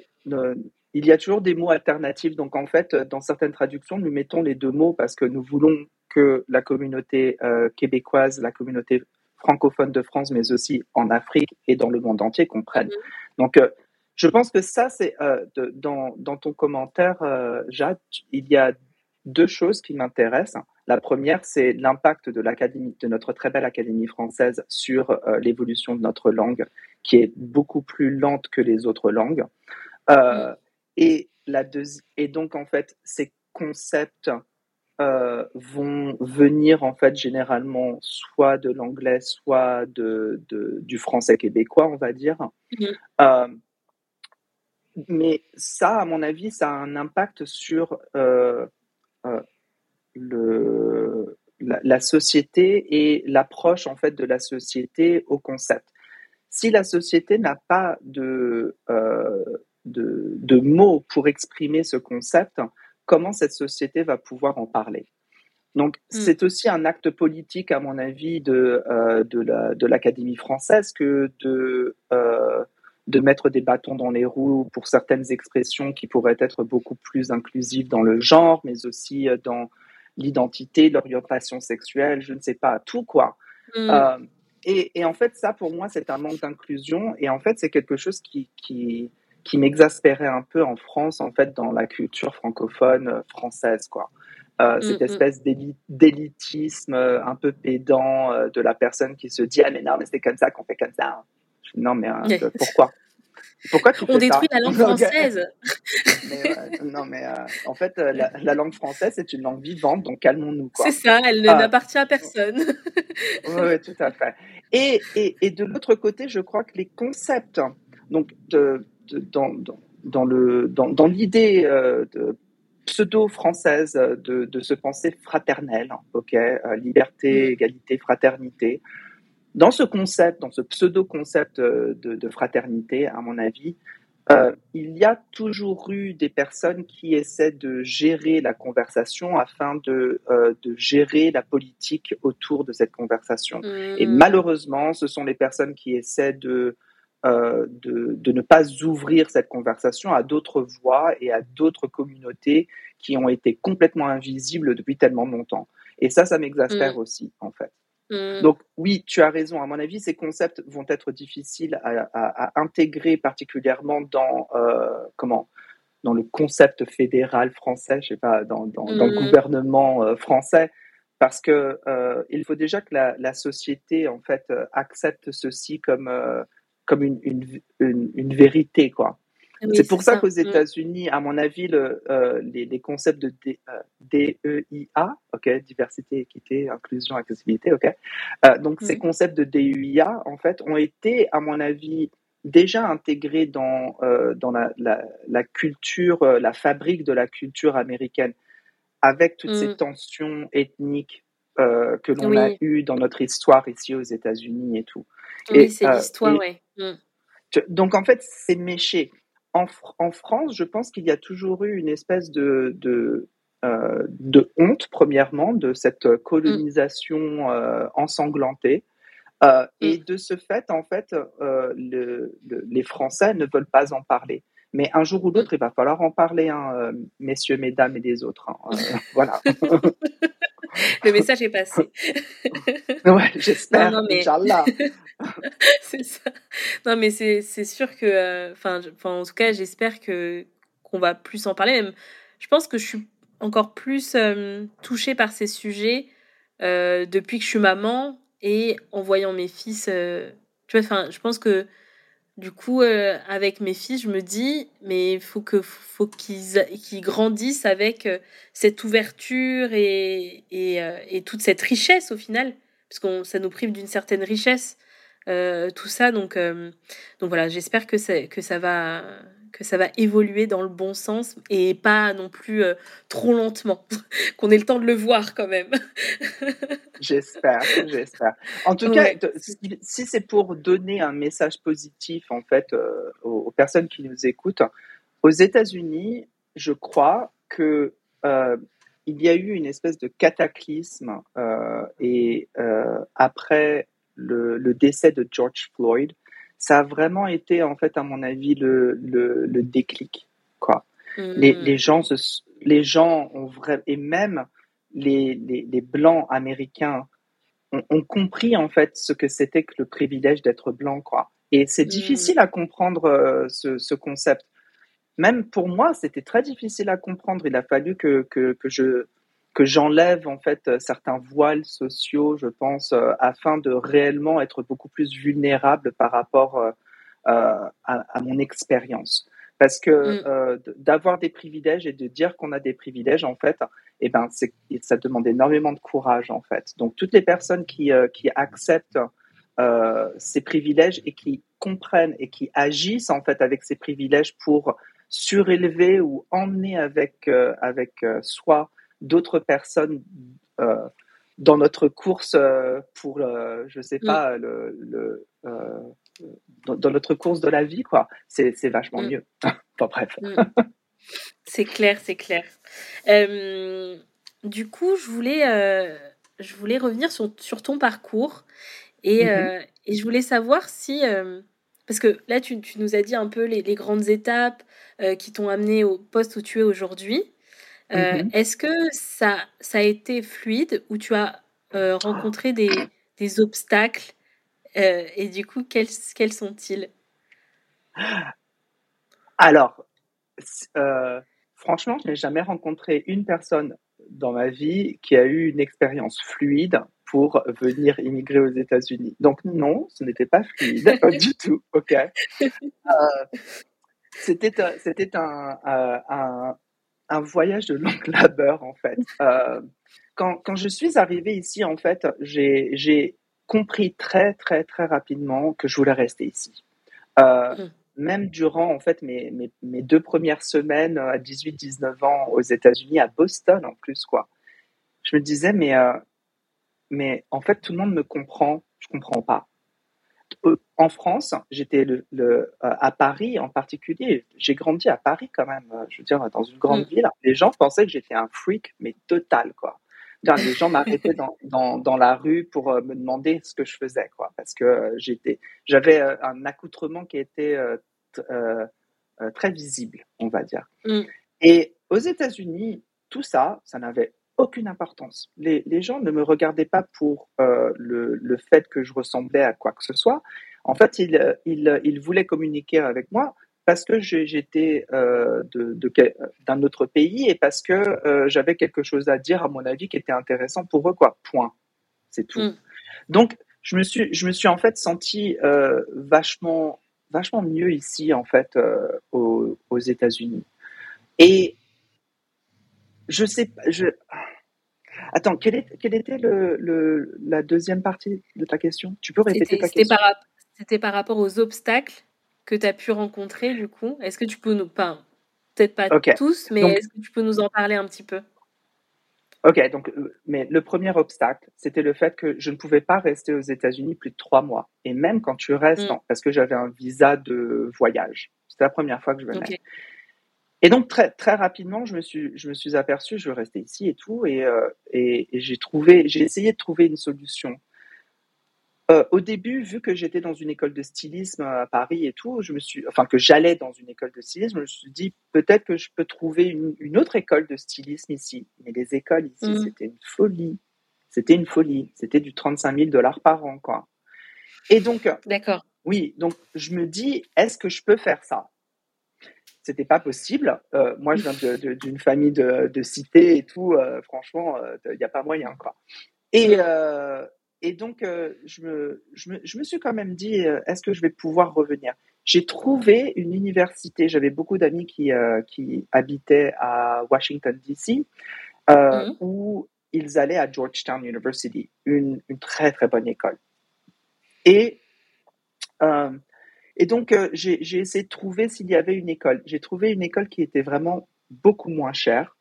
il y a toujours des mots alternatifs. Donc en fait, dans certaines traductions, nous mettons les deux mots parce que nous voulons que la communauté euh, québécoise, la communauté francophone de France, mais aussi en Afrique et dans le monde entier comprennent. Mm-hmm. Donc euh, je pense que ça, c'est dans, dans, ton commentaire, Jade, il y a deux choses qui m'intéressent. La première, c'est l'impact de l'académie, de notre très belle académie française sur l'évolution de notre langue qui est beaucoup plus lente que les autres langues. Euh, et, la et donc, en fait, ces concepts euh, vont venir, en fait, généralement, soit de l'anglais, soit de, de, du français québécois, on va dire. Euh, mais ça, à mon avis, ça a un impact sur le, la, la, société et l'approche, en fait, de la société au concept si la société n'a pas de, euh, de, de, mots pour exprimer ce concept, comment cette société va pouvoir en parler? Donc, hmm. c'est aussi un acte politique, à mon avis, de, euh, de l'Académie française que de, euh, de mettre des bâtons dans les roues pour certaines expressions qui pourraient être beaucoup plus inclusives dans le genre, mais aussi dans l'identité, l'orientation sexuelle, je ne sais pas, tout quoi. Hmm. et, et, en fait, ça, pour moi, c'est un manque d'inclusion. Et en fait, c'est quelque chose qui, qui, qui m'exaspérait un peu en France, en fait, dans la culture francophone euh, française, quoi. Euh, cette mm, mm. espèce d'élitisme euh, un peu pédant euh, de la personne qui se dit ah mais non mais c'est comme ça qu'on fait comme ça. Non mais pourquoi? Pourquoi tu On détruit la langue française. non, mais en fait, la, langue française, c'est une langue vivante, donc calmons-nous. C'est ça, elle ah. n'appartient à personne. oui, tout à fait. Et, et, et de l'autre côté, je crois que les concepts, donc de, dans, dans, dans, le, dans, dans l'idée de pseudo-française de, de, se penser fraternelle, ok, liberté, mm. égalité, fraternité. Dans ce concept, dans ce pseudo-concept de, de, fraternité, à mon avis, euh, il y a toujours eu des personnes qui essaient de gérer la conversation afin de, euh, de gérer la politique autour de cette conversation. Et mm. malheureusement, ce sont les personnes qui essaient de euh, de, de, ne pas ouvrir cette conversation à d'autres voix et à d'autres communautés qui ont été complètement invisibles depuis tellement longtemps. Et ça, ça m'exaspère mm. aussi, en fait. Mm. Donc oui, tu as raison. À mon avis, ces concepts vont être difficiles à, à, intégrer, particulièrement dans euh, comment dans le concept fédéral français, je sais pas, dans, dans, dans le mm. gouvernement euh, français, parce que euh, il faut déjà que la, la, société en fait accepte ceci comme comme une, une, une, vérité, quoi. C'est pour ça, qu'aux mm. États-Unis, à mon avis, le, euh, les, les, concepts de DEIA, e ok, diversité, équité, inclusion, accessibilité, ok. Euh, donc ces mm. concepts de DEIA, en fait, ont été, à mon avis, déjà intégrés dans euh, dans la, la, la culture, la fabrique de la culture américaine, avec toutes ces mm. tensions ethniques que l'on a eues dans notre histoire ici aux États-Unis et tout. Oui, c'est l'histoire, oui. Mm. Donc en fait, c'est méché. En, en, France, je pense qu'il y a toujours eu une espèce de, de, euh, de honte, premièrement, de cette colonisation euh, ensanglantée. Euh, et mm. de ce fait, en fait, le, les Français ne veulent pas en parler. Mais un jour ou mm. l'autre, il va falloir en parler, hein, messieurs, mesdames et des autres. Hein. Voilà. Le message est passé. ouais, j'espère. Non, mais... c'est ça. Non, mais c'est sûr que, euh, enfin, en tout cas, j'espère que qu'on va plus en parler. Même, je pense que je suis encore plus touchée par ces sujets depuis que je suis maman et en voyant mes fils. tu vois, enfin, je pense que du coup, euh, avec mes fils, je me dis, mais il faut que faut qu'ils qu'ils grandissent avec euh, cette ouverture et, et, euh, et, toute cette richesse au final, parce que ça nous prive d'une certaine richesse, tout ça. Donc, donc voilà, j'espère que, que ça va que ça va évoluer dans le bon sens et pas non plus euh, trop lentement, qu'on ait le temps de le voir quand même. j'espère, j'espère. En tout cas, si, c'est pour donner un message positif en fait euh, aux, personnes qui nous écoutent, aux États-Unis, je crois que euh, il y a eu une espèce de cataclysme et après le, le, décès de George Floyd, ça a vraiment été, en fait, à mon avis, le, le, le déclic. Quoi. Les, mm. les, gens les gens ont vraiment, et même les, les, les blancs américains ont, ont, compris, en fait, ce que c'était que le privilège d'être blanc. Quoi. Et c'est mm. difficile à comprendre euh, ce, ce concept. Même pour moi, c'était très difficile à comprendre. Il a fallu que, que, que je que j'enlève en fait euh, certains voiles sociaux, je pense, euh, afin de réellement être beaucoup plus vulnérable par rapport euh, à, à, mon expérience. Parce que mm. d'avoir des privilèges et de dire qu'on a des privilèges, en fait, eh ben, ça demande énormément de courage, en fait. Donc, toutes les personnes qui, qui acceptent ces privilèges et qui comprennent et qui agissent, en fait, avec ces privilèges pour surélever ou emmener avec, avec soi d'autres personnes euh, dans notre course euh, pour, euh, je sais mm. pas, le, le dans, notre course de la vie, quoi. C'est, vachement mm. mieux. enfin, bref. Mm. C'est clair, c'est clair. du coup, je voulais, je voulais revenir sur, sur ton parcours et, mm-hmm. et, je voulais savoir si, parce que là, tu, tu, nous as dit un peu les, les grandes étapes qui t'ont amené au poste où tu es aujourd'hui. Euh, mmh est-ce que ça, ça a été fluide ou tu as euh, rencontré des, des obstacles et du coup, quels, quels sont-ils? Alors, franchement, je n'ai jamais rencontré une personne dans ma vie qui a eu une expérience fluide pour venir immigrer aux États-Unis. Donc non, ce n'était pas fluide, pas du tout. Ok? Euh, c'était c'était un, euh, un, un, voyage de longue labeur en fait. Euh, quand, quand je suis arrivée ici, en fait, j'ai compris très très très rapidement que je voulais rester ici. Euh, mm même durant en fait mes, mes, mes deux premières semaines à 18-19 ans aux États-Unis, à Boston en plus quoi, je me disais mais euh, mais en fait tout le monde me comprend, je comprends pas. Euh, en France, j'étais le, le, euh, à Paris en particulier. J'ai grandi à Paris quand même. Je veux dire dans une grande mm. ville. Les gens pensaient que j'étais un freak mais total quoi les gens m'arrêtaient dans, dans, dans, la rue pour euh, me demander ce que je faisais, quoi, parce que euh, j'étais, j'avais euh, un accoutrement qui était très visible, on va dire. Mm. Et aux États-Unis, tout ça, ça n'avait aucune importance. Les, les, gens ne me regardaient pas pour le, le, fait que je ressemblais à quoi que ce soit. En fait, ils, ils, ils voulaient communiquer avec moi parce que j'étais euh, d'un autre pays et parce que euh, j'avais quelque chose à dire, à mon avis, qui était intéressant pour eux, quoi. Point. C'est tout. Mm. Donc, je me suis, je me suis en fait senti euh, vachement, vachement mieux ici, en fait, aux, aux États-Unis. Et je sais pas, je. Attends, quelle, est, quelle était le, le, la deuxième partie de ta question? Tu peux répéter ta question? C'était par rapport aux obstacles que tu as pu rencontrer du coup Est-ce que tu peux nous. Enfin, peut-être pas tous, mais est-ce que tu peux nous en parler un petit peu? Ok, donc, euh, mais le premier obstacle, c'était le fait que je ne pouvais pas rester aux États-Unis plus de trois mois. Et même quand tu restes, mm. parce que j'avais un visa de voyage. C'était la première fois que je venais. Et donc très très rapidement, je me suis je me suis aperçu, je veux rester ici et tout, et, euh, et j'ai trouvé, j'ai essayé de trouver une solution euh, au début, vu que j'étais dans une école de stylisme à Paris et tout, je me suis, enfin que j'allais dans une école de stylisme, je me suis dit peut-être que je peux trouver une, autre école de stylisme ici. Mais les écoles ici, mmh. c'était une folie. C'était une folie. C'était du 35 000 dollars par an, quoi. Et donc, d'accord. Oui, donc je me dis, est-ce que je peux faire ça? C'était pas possible. Euh, moi, je viens d'une famille de, cité et tout. Euh, franchement, il n'y a pas moyen, quoi. Et. Et donc, euh, je, me, je, me, je, me, suis quand même dit, euh, est-ce que je vais pouvoir revenir? J'ai trouvé une université, j'avais beaucoup d'amis qui, euh, qui habitaient à Washington, D.C., mmh. où ils allaient à Georgetown University, une, une très, très bonne école. Et, et donc, j'ai essayé de trouver s'il y avait une école. J'ai trouvé une école qui était vraiment beaucoup moins chère,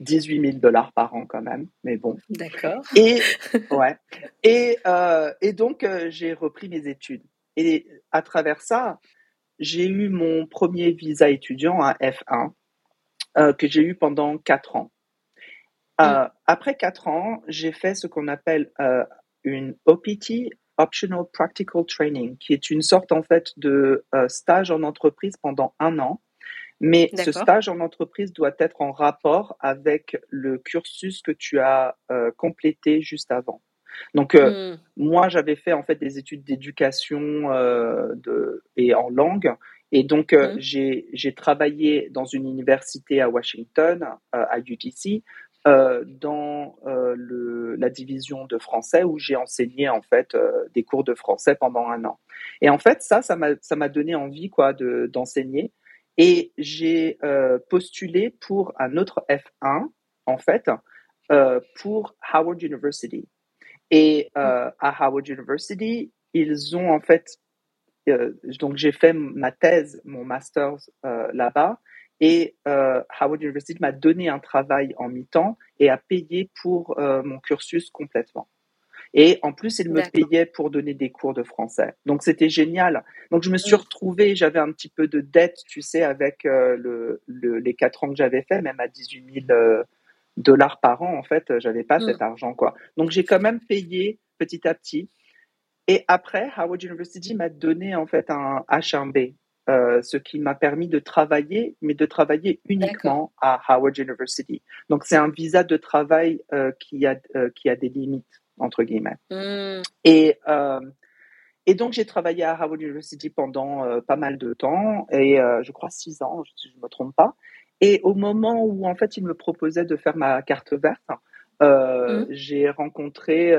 18 000 dollars par an quand même, mais bon. D'accord. Et ouais. Et euh, et donc euh, j'ai repris mes études. Et à travers ça, j'ai eu mon premier visa étudiant à F1 euh, que j'ai eu pendant quatre ans. Euh, mm. Après quatre ans, j'ai fait ce qu'on appelle euh, une OPT, Optional Practical Training, qui est une sorte en fait de stage en entreprise pendant un an mais ce stage en entreprise doit être en rapport avec le cursus que tu as euh, complété juste avant. Donc euh, hmm. moi j'avais fait en fait des études d'éducation euh, de, et en langue et donc hmm. j'ai travaillé dans une université à Washington à UTC dans le, la division de français où j'ai enseigné en fait des cours de français pendant un an. Et en fait ça ça m'a donné envie quoi de d'enseigner et j'ai euh, postulé pour un autre F1, en fait, euh, pour Howard University. Et euh, à Howard University, ils ont en fait, donc j'ai fait ma thèse, mon master's là-bas, et Howard University m'a donné un travail en mi-temps et a payé pour mon cursus complètement. Et en plus, il me payait pour donner des cours de français. Donc c'était génial. Donc je me suis retrouvée, j'avais un petit peu de dette, tu sais, avec euh, le, le, les quatre ans que j'avais fait, même à 18 000 euh, dollars par an, en fait, j'avais pas cet mm. argent, quoi. Donc j'ai quand même payé petit à petit. Et après, Howard University m'a donné en fait un H1B, euh, ce qui m'a permis de travailler, mais de travailler uniquement à Howard University. Donc c'est un visa de travail euh, qui a euh, qui a des limites entre guillemets. Hmm. Et, Et donc, j'ai travaillé à Harvard University pendant pas mal de temps, et je crois six ans, si je ne me trompe pas. Et au moment où, en fait, il me proposait de faire ma carte verte, mmh. j'ai rencontré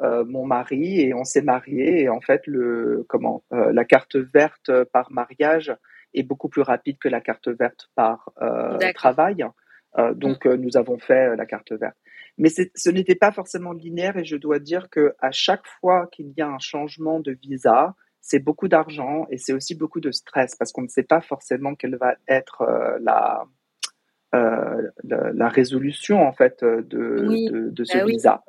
mon mari et on s'est mariés. Et en fait, le, comment, la carte verte par mariage est beaucoup plus rapide que la carte verte par travail. donc, mmh. nous avons fait la carte verte. Mais ce n'était pas forcément linéaire et je dois dire que à chaque fois qu'il y a un changement de visa, c'est beaucoup d'argent et c'est aussi beaucoup de stress parce qu'on ne sait pas forcément quelle va être euh, la, euh, la, résolution en fait de, de, ce bah visa.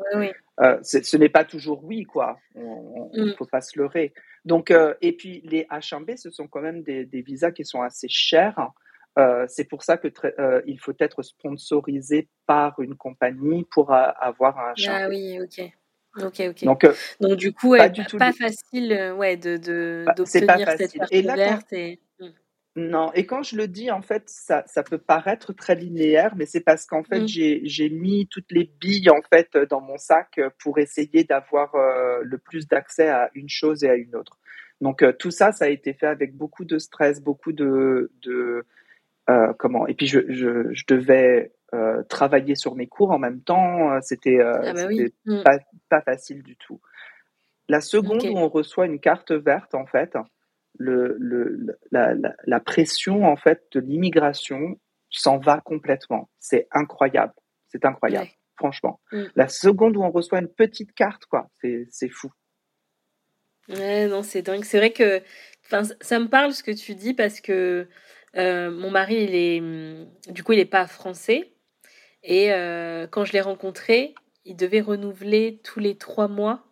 Euh, ce n'est pas toujours oui quoi. Il ne mm. faut pas se leurrer. Donc et puis les H1B, ce sont quand même des, des visas qui sont assez chers. Euh, c'est pour ça que euh, il faut être sponsorisé par une compagnie pour avoir un Ah oui, ok. Ok, ok. Donc, euh, Donc du coup, pas, du pas facile ouais, de, de, d'obtenir cette carte et verte. Et... Non, et quand je le dis, en fait, ça, ça peut paraître très linéaire, mais c'est parce qu'en fait, hmm. j'ai, mis toutes les billes en fait dans mon sac pour essayer d'avoir le plus d'accès à une chose et à une autre. Donc tout ça, ça a été fait avec beaucoup de stress, beaucoup de, de euh, comment Et puis je, je, devais euh, travailler sur mes cours en même temps. Euh, c'était ah bah mm. pas, pas, facile du tout. La seconde où on reçoit une carte verte, en fait, le, le, la, la, pression en fait de l'immigration s'en va complètement. C'est incroyable. C'est incroyable, franchement. Mm. La seconde où on reçoit une petite carte, quoi, c'est fou. Ouais, non, c'est dingue. C'est vrai que ça me parle ce que tu dis parce que euh, mon mari, il est, hum, du coup, il n'est pas français. Et euh, quand je l'ai rencontré, il devait renouveler tous les trois mois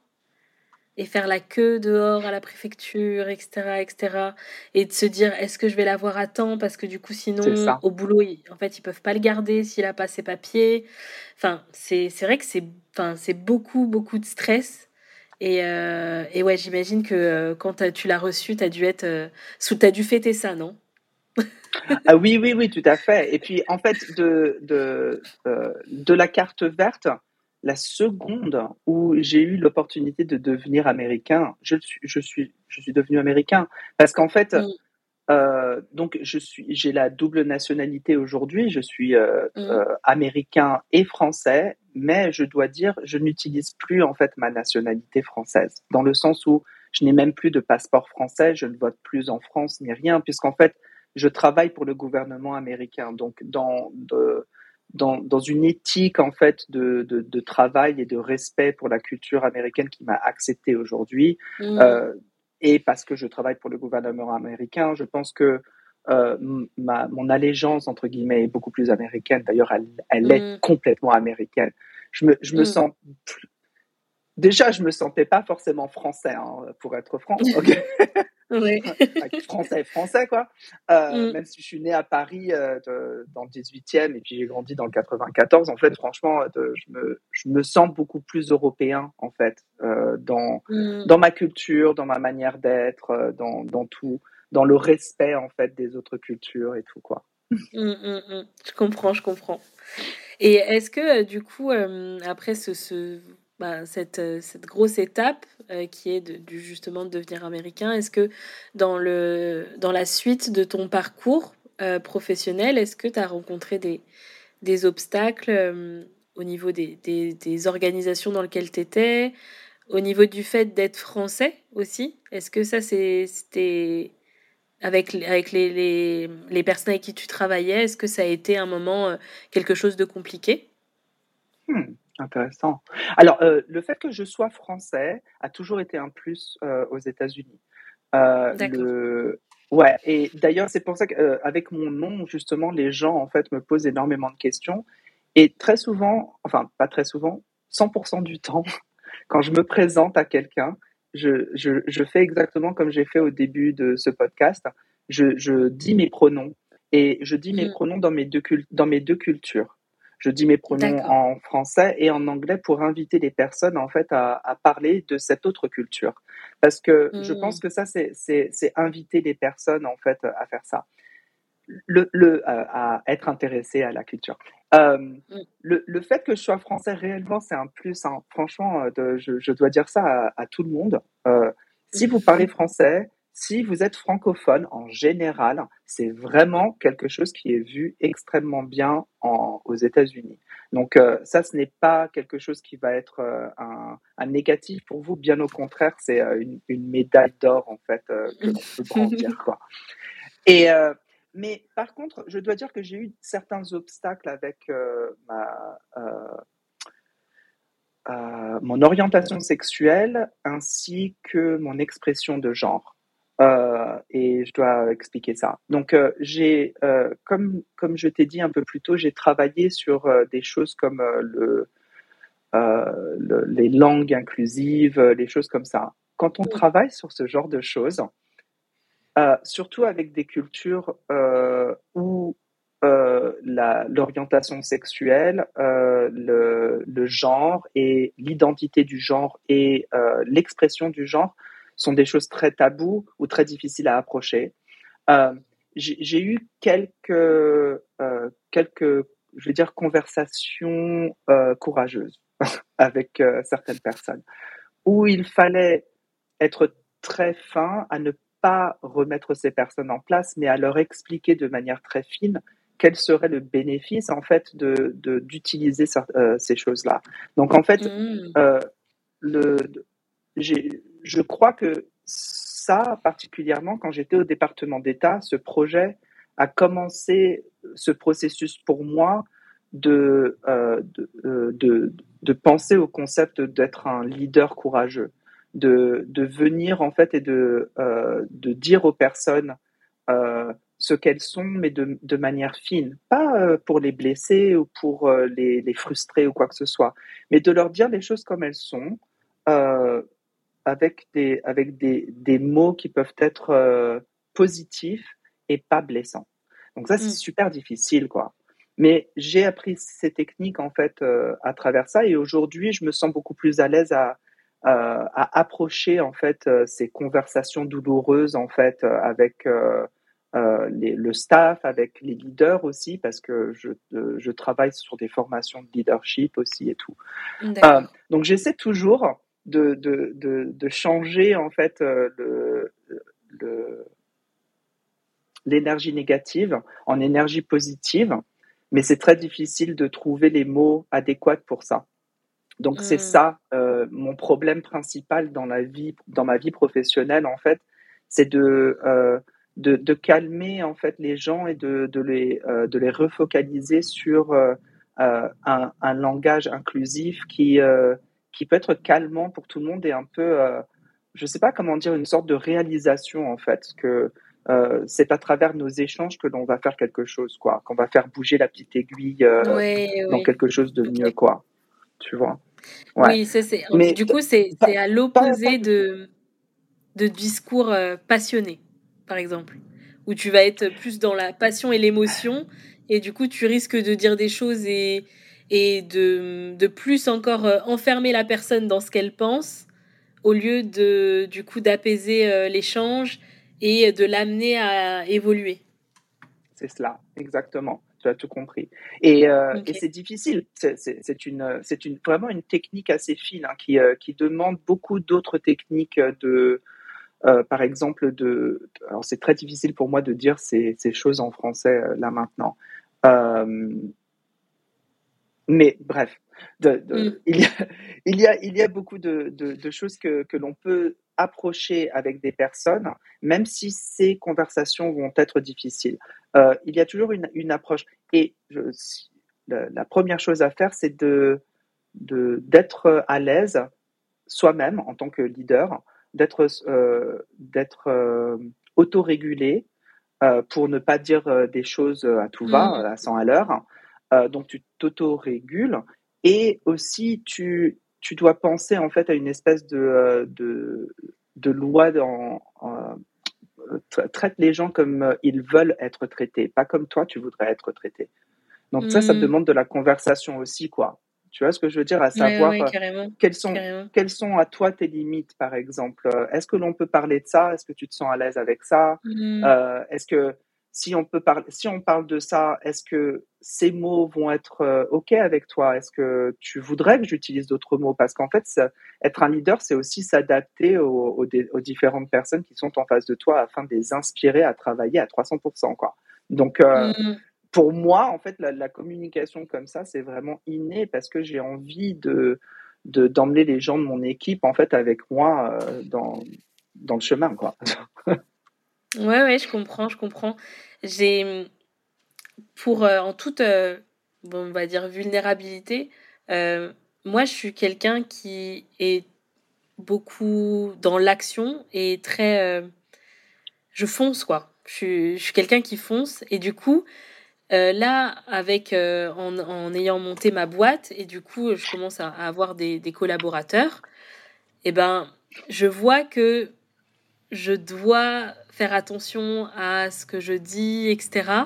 et faire la queue dehors à la préfecture, etc., etc. Et de se dire, est-ce que je vais l'avoir à temps? Parce que du coup, sinon, au boulot, en fait, ils peuvent pas le garder s'il a pas ses papiers. Enfin, c'est vrai que c'est enfin, beaucoup, beaucoup de stress. Et, euh, et ouais, j'imagine que quand tu l'as reçu, tu as dû être... sous, as dû fêter ça, non? Ah oui, oui, oui, tout à fait. Et puis, en fait, de, de, euh, de la carte verte, la seconde où j'ai eu l'opportunité de devenir américain, je suis, je suis, je suis devenu américain. Parce qu'en fait, euh, donc, je suis, j'ai la double nationalité aujourd'hui. Je suis euh, américain et français, mais je dois dire, je n'utilise plus en fait ma nationalité française, dans le sens où je n'ai même plus de passeport français, je ne vote plus en France ni rien, puisqu'en fait, je travaille pour le gouvernement américain. Donc, dans, dans, dans, une éthique en fait de, de, travail et de respect pour la culture américaine qui m'a accepté aujourd'hui, mm. euh, et parce que je travaille pour le gouvernement américain, je pense que euh, ma, mon allégeance entre guillemets est beaucoup plus américaine. D'ailleurs, elle, elle est mm. complètement américaine. Je me, je me mm. sens déjà, je me sentais pas forcément français, hein, pour être franc. Français, français, quoi. Euh, mm. Même si je suis né à Paris euh, dans le 18e et puis j'ai grandi dans le 94, en fait, franchement, euh, je, me, je me sens beaucoup plus européen, en fait, dans, mm. dans ma culture, dans ma manière d'être, dans, dans tout, dans le respect, en fait, des autres cultures et tout, quoi. Mm, je comprends, je comprends. Et est-ce que, du coup, après ce, ce bah, cette, euh, cette, grosse étape euh, qui est de, justement de devenir américain. Est-ce que dans, le, dans la suite de ton parcours euh, professionnel, est-ce que tu as rencontré des, des obstacles au niveau des, des, des, organisations dans lesquelles tu étais, au niveau du fait d'être français aussi? Est-ce que ça, c'était avec, avec les, les, les, personnes avec qui tu travaillais, est-ce que ça a été un moment quelque chose de compliqué? Hmm. Intéressant. Alors, euh, le fait que je sois français a toujours été un plus euh, aux États-Unis. Euh, le... Ouais, et d'ailleurs, c'est pour ça qu'avec mon nom, justement, les gens, en fait, me posent énormément de questions. Et très souvent, enfin, pas très souvent, 100% du temps, quand je me présente à quelqu'un, je, je, je, fais exactement comme j'ai fait au début de ce podcast. Je, je dis mes pronoms et je dis mes mmh. pronoms dans mes deux, dans mes deux cultures. Je dis mes pronoms en français et en anglais pour inviter les personnes en fait à, à parler de cette autre culture. Parce que je hmm. pense que ça, c'est inviter les personnes en fait à faire ça. Le, le, euh, à être intéressé à la culture. Euh, hmm. le, le, fait que je sois français réellement, c'est un plus. Hein. Franchement, euh, de, je, je, dois dire ça à, à, tout le monde. Euh, Si vous parlez français, si vous êtes francophone, en général, c'est vraiment quelque chose qui est vu extrêmement bien aux États-Unis. Donc euh, ça, ce n'est pas quelque chose qui va être euh, un, négatif pour vous. Bien au contraire, c'est euh, une, médaille d'or en fait que l'on peut grandir. quoi. Et mais par contre, je dois dire que j'ai eu certains obstacles avec ma mon orientation sexuelle ainsi que mon expression de genre. Euh, et je dois expliquer ça. Donc, euh, j'ai, euh, comme, comme je t'ai dit un peu plus tôt, j'ai travaillé sur des choses comme le, les langues inclusives, les choses comme ça. Quand on travaille sur ce genre de choses, surtout avec des cultures où l'orientation sexuelle, le, le, genre et l'identité du genre et l'expression du genre sont des choses très taboues ou très difficiles à approcher. Euh, j'ai eu quelques, euh, quelques, je veux dire, conversations euh, courageuses avec certaines personnes où il fallait être très fin à ne pas remettre ces personnes en place, mais à leur expliquer de manière très fine quel serait le bénéfice en fait de d'utiliser ces choses-là. Donc en fait, mmh. le, je crois que ça, particulièrement quand j'étais au département d'État, ce projet a commencé ce processus pour moi de, euh, euh, de, penser au concept d'être un leader courageux, de, de, venir en fait et de, euh, de dire aux personnes ce qu'elles sont, mais de, de, manière fine, pas pour les blesser ou pour les, les, frustrer ou quoi que ce soit, mais de leur dire les choses comme elles sont, avec des, avec des, des mots qui peuvent être euh, positifs et pas blessants. Donc ça, c'est mm. super difficile, quoi. Mais j'ai appris ces techniques, en fait, euh, à travers ça. Et aujourd'hui, je me sens beaucoup plus à l'aise à, à approcher, en fait, euh, ces conversations douloureuses, en fait, avec les, le staff, avec les leaders aussi, parce que je, je travaille sur des formations de leadership aussi et tout. donc j'essaie toujours de, de, de, changer en fait euh, le, le, l'énergie négative en énergie positive, mais c'est très difficile de trouver les mots adéquats pour ça. Donc c'est mm. ça euh, mon problème principal dans la vie, dans ma vie professionnelle en fait, c'est de, euh, de, de calmer en fait les gens et de, de les de les refocaliser sur un, un, langage inclusif qui qui peut être calmant pour tout le monde et un peu, euh, je ne sais pas comment dire, une sorte de réalisation en fait, que euh, c'est à travers nos échanges que l'on va faire quelque chose, quoi, qu'on va faire bouger la petite aiguille euh, dans quelque chose de mieux, quoi. Tu vois. Oui, c'est, Mais, du coup, c'est, à l'opposé de, de discours passionnés, par exemple, où tu vas être plus dans la passion et l'émotion, et du coup, tu risques de dire des choses et et de, de plus encore euh, enfermer la personne dans ce qu'elle pense au lieu de du coup d'apaiser euh, l'échange et de l'amener à évoluer. C'est cela, exactement. Tu as tout compris. Et, euh, et c'est difficile. C'est une, c'est une, vraiment une technique assez fine hein, qui, qui demande beaucoup d'autres techniques de, par exemple, de. Alors c'est très difficile pour moi de dire ces, ces choses en français là maintenant. Mais bref, mm. il, y a, il, y a, il y a beaucoup de, de, choses que, que l'on peut approcher avec des personnes, même si ces conversations vont être difficiles. Euh, il y a toujours une, une approche. Et je, la, première chose à faire, c'est de d'être à l'aise soi-même en tant que leader, d'être euh, d'être euh, autorégulé euh, pour ne pas dire des choses à tout va, mm. à 100 à l'heure. Donc tu t'auto-régules et aussi tu, tu dois penser en fait à une espèce de, euh, de, de loi dans, euh, traite les gens comme ils veulent être traités, pas comme toi tu voudrais être traité. Donc ça, ça mmh. demande de la conversation aussi, quoi. Tu vois ce que je veux dire, à savoir quelles, sont, quelles sont à toi tes limites, par exemple? Est-ce que l'on peut parler de ça? Est-ce que tu te sens à l'aise avec ça? Mmh. Est-ce que si on peut parler, si on parle de ça, est-ce que ces mots vont être euh, ok avec toi? Est-ce que tu voudrais que j'utilise d'autres mots? Parce qu'en fait, être un leader, c'est aussi s'adapter aux, différentes personnes qui sont en face de toi afin de les inspirer à travailler à 300%. Quoi. Donc, euh, mmh. pour moi, en fait, la, communication comme ça, c'est vraiment inné parce que j'ai envie de d'emmener les gens de mon équipe en fait avec moi euh, dans dans le chemin quoi. Ouais, ouais, je comprends, je comprends. J'ai, pour, euh, en toute, euh, bon, on va dire, vulnérabilité, euh, moi, je suis quelqu'un qui est beaucoup dans l'action et très. je fonce, quoi. Je suis, je suis quelqu'un qui fonce et du coup, là, avec, en, en, ayant monté ma boîte et du coup, je commence à, avoir des, des collaborateurs, et eh ben, je vois que je dois faire attention à ce que je dis, etc.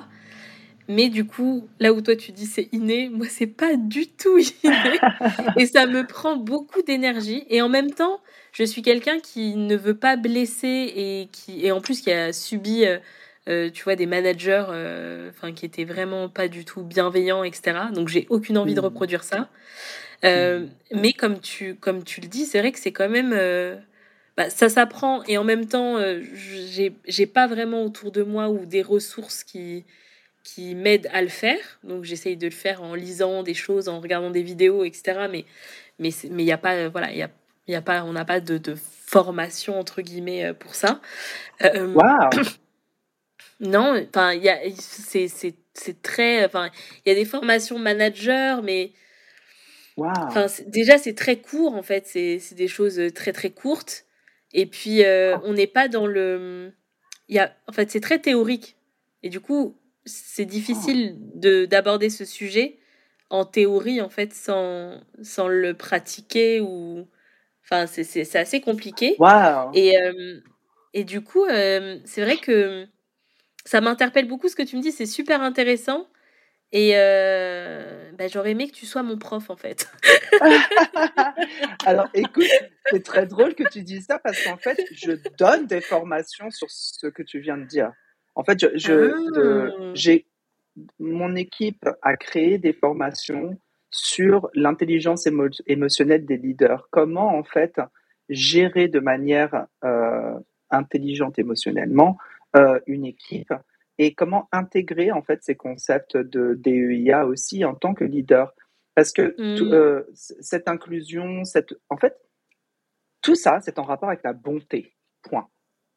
Mais du coup, là où toi tu dis c'est inné, moi c'est pas du tout inné. et ça me prend beaucoup d'énergie. Et en même temps, je suis quelqu'un qui ne veut pas blesser et qui et en plus qui a subi, euh, euh, tu vois, des managers, euh, enfin qui étaient vraiment pas du tout bienveillants, etc. Donc j'ai aucune envie de mmh. reproduire ça. Mmh. Mais comme tu comme tu le dis, c'est vrai que c'est quand même bah, ça s'apprend et en même temps, euh, j'ai pas vraiment autour de moi ou des ressources qui, qui m'aident à le faire. Donc j'essaye de le faire en lisant des choses, en regardant des vidéos, etc. Mais mais mais il y a pas voilà il y a, y a pas on n'a pas de, de, formation entre guillemets euh, pour ça. Euh, non, enfin il y a c'est c'est très enfin il y a des formations manager mais Enfin, déjà, c'est très court en fait, c'est des choses très très courtes. Et puis, euh, on n'est pas dans le. Il y a... En fait, c'est très théorique. Et du coup, c'est difficile de d'aborder ce sujet en théorie, en fait, sans, sans le pratiquer ou. Enfin, c'est assez compliqué. Et, euh, et du coup, euh, c'est vrai que ça m'interpelle beaucoup ce que tu me dis. C'est super intéressant. Et euh, bah, j'aurais aimé que tu sois mon prof, en fait. Alors, écoute, c'est très drôle que tu dises ça parce qu'en fait, je donne des formations sur ce que tu viens de dire. En fait, je, ah. j'ai, mon équipe a créé des formations sur l'intelligence émotionnelle des leaders. Comment, en fait, gérer de manière euh, intelligente émotionnellement euh, une équipe et comment intégrer en fait ces concepts de DEIA aussi en tant que leader? Parce que mmh. euh, cette inclusion, cette, en fait, tout ça, c'est en rapport avec la bonté. Point.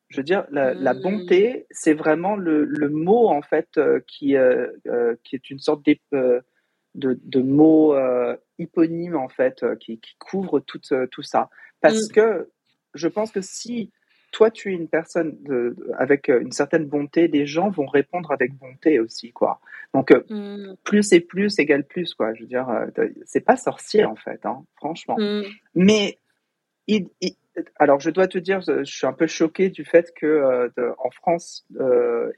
Je veux dire, la, mmh. bonté, c'est vraiment le, le, mot en fait euh, qui, euh, qui est une sorte de, de mot hyponyme en fait qui, qui couvre tout, tout ça. Parce mmh. que je pense que si toi, tu es une personne avec euh, une certaine bonté, les gens vont répondre avec bonté aussi, quoi. Donc, euh, mm. plus et plus égale plus, quoi. Je veux dire, euh, c'est pas sorcier, en fait, hein, franchement. Mm. Mais, alors, je dois te dire, je suis un peu choquée du fait que en France,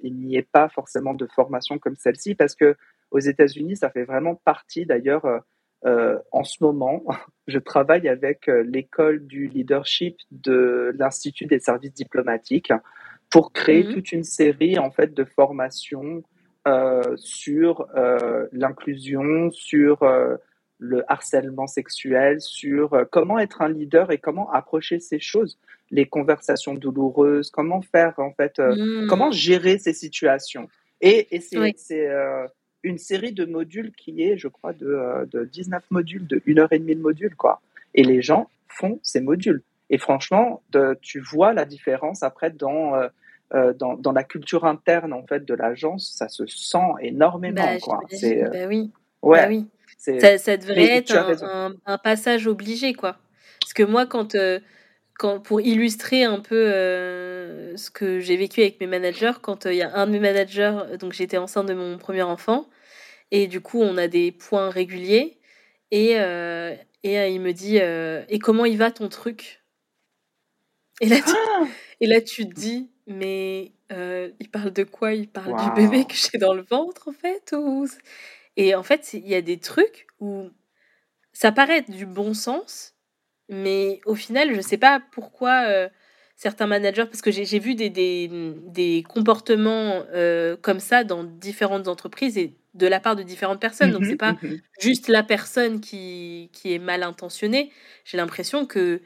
il n'y ait pas forcément de formation comme celle-ci, parce que aux États-Unis, ça fait vraiment partie, d'ailleurs, euh, en ce moment, je travaille avec euh, l'école du leadership de l'Institut des services diplomatiques pour créer mhm. toute une série en fait de formations euh, sur l'inclusion, sur le harcèlement sexuel, sur comment être un leader et comment approcher ces choses, les conversations douloureuses, comment faire en fait, mhm. comment gérer ces situations. Et, et c'est une série de modules qui est, je crois, de, euh, de 19 modules, de 1 heure et demie de modules, quoi. Et les gens font ces modules. Et franchement, de, tu vois la différence après dans, euh, euh, dans, dans, la culture interne en fait de l'agence, ça se sent énormément. Bah, quoi. C'est, bah oui. Ouais. Bah oui. Ça, ça, devrait être un, un, passage obligé, quoi. Parce que moi, quand, quand pour illustrer un peu ce que j'ai vécu avec mes managers, quand il y a un de mes managers, donc j'étais enceinte de mon premier enfant, et du coup, on a des points réguliers. Et, euh, et euh, il me dit euh, Et comment il va ton truc? Et là, tu, ah et là, tu te dis Mais il parle de quoi? Il parle du bébé que j'ai dans le ventre, en fait ou... Et en fait, il y a des trucs où ça paraît être du bon sens, mais au final, je sais pas pourquoi certains managers, parce que j'ai vu des, des, des comportements euh, comme ça dans différentes entreprises et de la part de différentes personnes. Donc, c'est mmh pas mmh juste la personne qui, qui est mal intentionnée. J'ai l'impression que,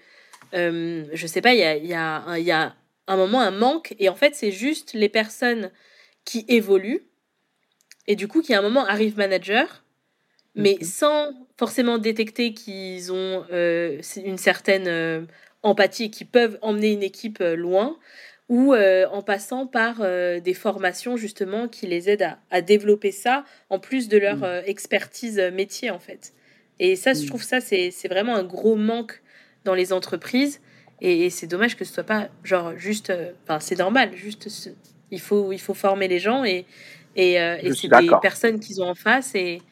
euh, je sais pas, il y a, y, a y a un moment un manque. Et en fait, c'est juste les personnes qui évoluent. Et du coup, qui à un moment arrive manager, mais mmh sans forcément détecter qu'ils ont euh, une certaine empathie qui peuvent emmener une équipe euh, loin ou euh, en passant par euh, des formations justement qui les aident à, développer ça en plus de leur mm. expertise métier en fait. Et ça, je mm. trouve ça, c'est vraiment un gros manque dans les entreprises. Et, c'est dommage que ce soit pas genre juste. Enfin, c'est normal, juste. Il faut, il faut former les gens et, et, et c'est des personnes qu'ils ont en face. Et,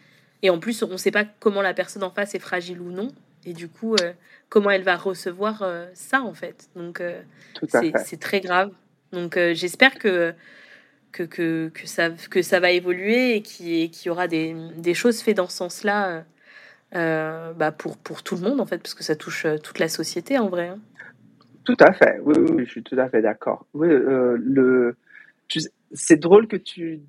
et en plus, on ne sait pas comment la personne en face est fragile ou non. Et du coup, comment elle va recevoir euh, ça en fait. Donc euh, c'est très grave. Donc euh, j'espère que que, que, que, ça, que ça va évoluer et qu'il y aura des, des, choses faites dans ce sens-là bah pour, pour tout le monde en fait, parce que ça touche toute la société en vrai. Hein. Tout à fait, oui, oui, je suis tout à fait d'accord. Oui, le, c'est drôle que tu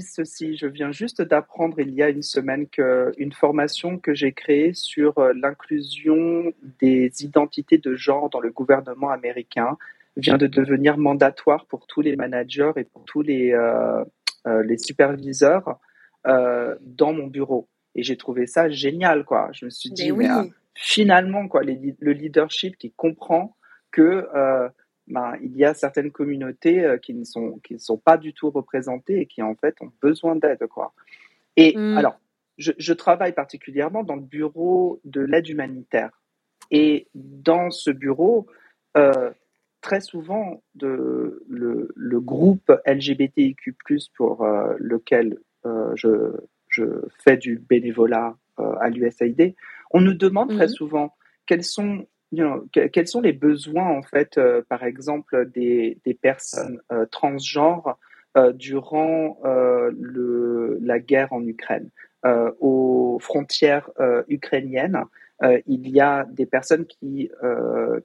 ceci. Je viens juste d'apprendre il y a une semaine qu'une formation que j'ai créée sur euh, l'inclusion des identités de genre dans le gouvernement américain vient de devenir mandatoire pour tous les managers et pour tous les, euh, euh, les superviseurs dans mon bureau. Et j'ai trouvé ça génial, quoi. Je me suis dit, mais, finalement, quoi, le leadership qui comprend que ben, il y a certaines communautés euh, qui ne sont qui ne sont pas du tout représentées et qui en fait ont besoin d'aide quoi. Et mm. alors, je, je, travaille particulièrement dans le bureau de l'aide humanitaire et dans ce bureau, euh, très souvent de, le, le, groupe LGBTIQ+ pour euh, lequel euh, je, je fais du bénévolat à l'USAID, on nous demande très mm. souvent quels sont quels sont les besoins, en fait, euh, par exemple, des, des personnes euh, transgenres euh, durant le, la guerre en Ukraine? Aux frontières ukrainiennes, il y a des personnes qui,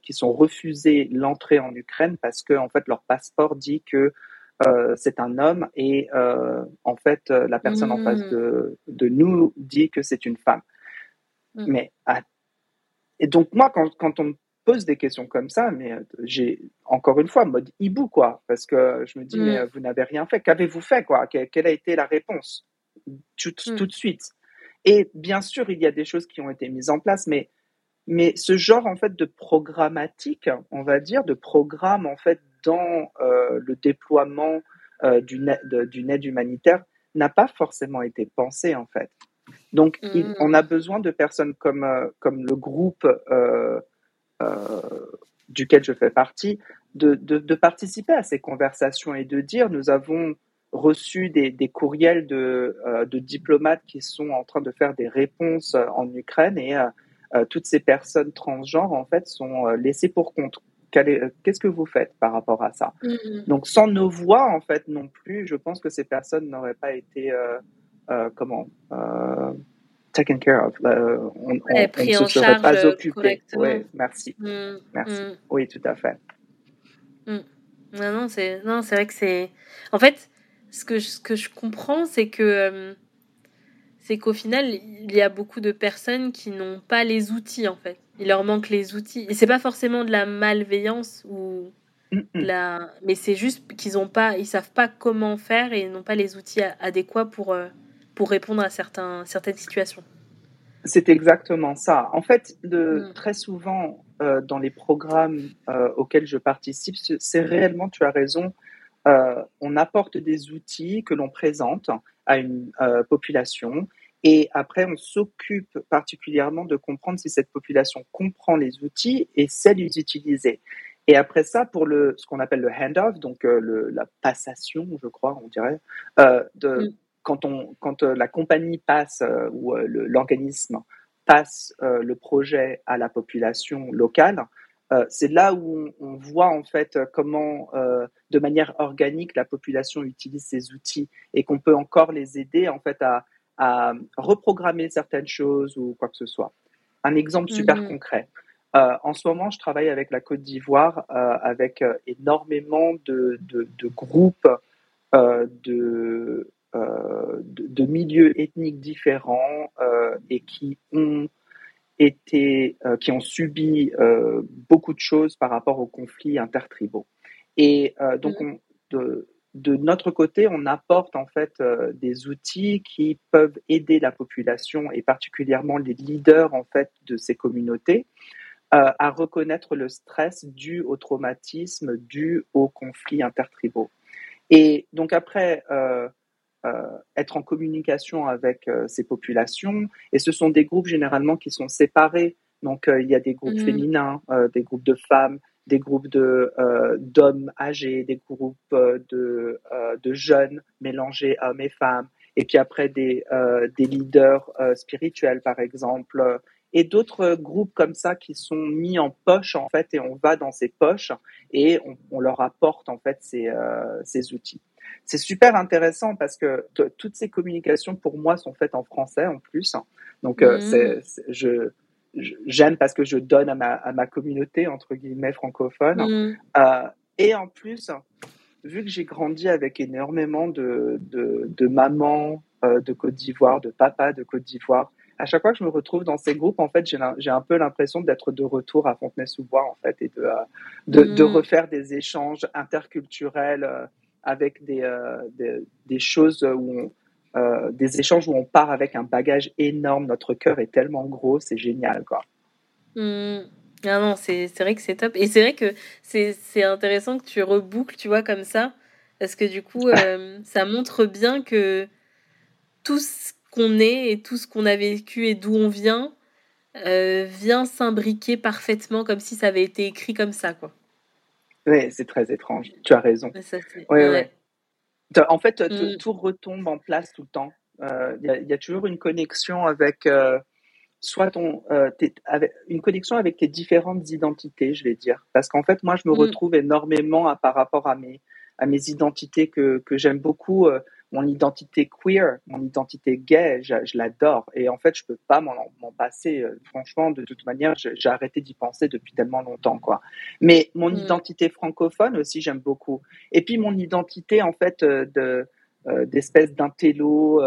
qui sont refusées l'entrée en Ukraine parce que, en fait, leur passeport dit que c'est un homme et en fait la personne en face mmh. de, de, nous dit que c'est une femme. Mmh. Mais à et donc, moi, quand, quand on me pose des questions comme ça, mais euh, j'ai encore une fois mode hibou, quoi, parce que je me dis, mais mm. vous n'avez rien fait. Qu'avez-vous fait, quoi? Quelle a été la réponse? Tout, mm. tout, de suite Et bien sûr, il y a des choses qui ont été mises en place, mais, mais ce genre, en fait, de programmatique, on va dire, de programme, en fait, dans euh, le déploiement euh, d'une aide humanitaire n'a pas forcément été pensé, en fait. Donc, mm. on a besoin de personnes comme, euh, comme le groupe euh, euh, duquel je fais partie, de, de, participer à ces conversations et de dire, nous avons reçu des, des courriels de, de, diplomates qui sont en train de faire des réponses en Ukraine et toutes ces personnes transgenres, en fait, sont laissées pour compte. Qu'est-ce que vous faites par rapport à ça? Mm. Donc, sans nos voix, en fait, non plus, je pense que ces personnes n'auraient pas été comment euh, taken care of. Euh, on, ne se serait pas occupé. Oui, merci. Mm, merci. Mm. Oui, tout à fait. Mm. Non, non, c'est vrai que c'est. En fait, ce que je, ce que je comprends, c'est que c'est qu'au final, il y a beaucoup de personnes qui n'ont pas les outils en fait. Il leur manque les outils. Et c'est pas forcément de la malveillance ou la, mais c'est juste qu'ils ont pas, ils savent pas comment faire et ils n'ont pas les outils adéquats pour pour répondre à certains, certaines situations. C'est exactement ça. En fait, de, mm. très souvent, euh, dans les programmes euh, auxquels je participe, c'est réellement, tu as raison, euh, on apporte des outils que l'on présente à une population et après on s'occupe particulièrement de comprendre si cette population comprend les outils et sait les utiliser. Et après ça, pour le, ce qu'on appelle le handoff, donc le, la passation, je crois, on dirait, de, mm quand, on, quand euh, la compagnie passe euh, ou euh, l'organisme passe le projet à la population locale, c'est là où on, voit en fait comment, de manière organique, la population utilise ces outils et qu'on peut encore les aider en fait à, à, reprogrammer certaines choses ou quoi que ce soit. Un exemple super mhm. concret. en ce moment, je travaille avec la Côte d'Ivoire, avec énormément de, de, de groupes de, de, milieux ethniques différents et qui ont été, qui ont subi beaucoup de choses par rapport aux conflits intertribaux. Et donc, mmh. on, de, de notre côté, on apporte en fait euh, des outils qui peuvent aider la population et particulièrement les leaders en fait de ces communautés euh, à reconnaître le stress dû au traumatisme, dû aux conflits intertribaux. Et donc après euh, être en communication avec ces populations, et ce sont des groupes généralement qui sont séparés. Donc il y a des groupes mmh. féminins, des groupes de femmes, des groupes de euh, d'hommes âgés, des groupes euh, de euh, de jeunes mélangés hommes et femmes, et puis après des des leaders spirituels par exemple, et d'autres groupes comme ça qui sont mis en poche en fait, et on va dans ces poches et on, on leur apporte en fait ces ces outils. C'est super intéressant parce que toutes ces communications pour moi sont faites en français en plus. Donc mmh. c'est je j'aime parce que je donne à ma, à ma communauté, entre guillemets, francophone. Mm. Euh, et en plus, vu que j'ai grandi avec énormément de, de, de mamans euh, de Côte d'Ivoire, de papas de Côte d'Ivoire, à chaque fois que je me retrouve dans ces groupes, en fait, j'ai un peu l'impression d'être de retour à Fontenay-sous-Bois, en fait, et de, euh, mm. refaire des échanges interculturels euh, avec des, euh, des, des, choses où on, euh, des échanges où on part avec un bagage énorme. Notre cœur est tellement gros, c'est génial, quoi. Mmh. Ah non, c'est vrai que c'est top. Et c'est vrai que c'est intéressant que tu reboucles, tu vois, comme ça. Parce que du coup, euh, ça montre bien que tout ce qu'on est et tout ce qu'on a vécu et d'où on vient euh, vient s'imbriquer parfaitement comme si ça avait été écrit comme ça, quoi. Oui, c'est très étrange. Tu as raison. Oui, ouais. En fait, mmh. tout retombe en place tout le temps. Euh, il y, a toujours une connexion avec euh, soit ton, euh, une connexion avec tes différentes identités, je vais dire. Parce qu'en fait, moi, je me mmh. retrouve énormément par rapport à mes, à mes identités que, que j'aime beaucoup mon identité queer, mon identité gay, je, l'adore. Et en fait, je peux pas m'en passer. Euh, franchement, de toute manière, j'ai arrêté d'y penser depuis tellement longtemps, quoi. Mais mon mm. identité francophone aussi, j'aime beaucoup. Et puis mon identité, en fait, euh, de euh, d'espèce d'intello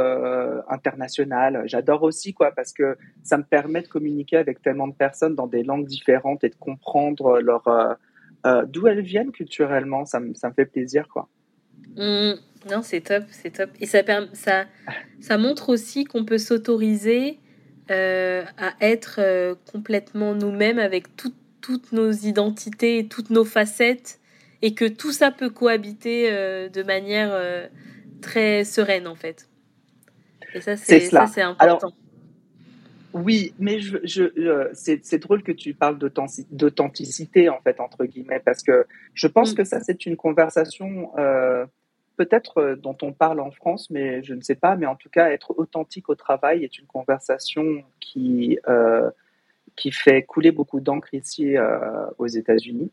international. J'adore aussi quoi parce que ça me permet de communiquer avec tellement de personnes dans des langues différentes et de comprendre leur d'où elles viennent culturellement. Ça me ça me fait plaisir quoi. Mm. Non, c'est top, c'est top. Et ça, ça, ça montre aussi qu'on peut s'autoriser euh, à être euh, complètement nous-mêmes avec toutes nos identités et toutes nos facettes et que tout ça peut cohabiter euh, de manière très sereine en fait. Et ça, c'est important. Alors, oui, mais je, je, c'est drôle que tu parles d'authenticité en fait entre guillemets parce que je pense mm. que ça c'est une conversation peut-être euh, dont on parle en France, mais je ne sais pas. Mais en tout cas, être authentique au travail est une conversation qui, euh, qui fait couler beaucoup d'encre ici euh, aux États-Unis.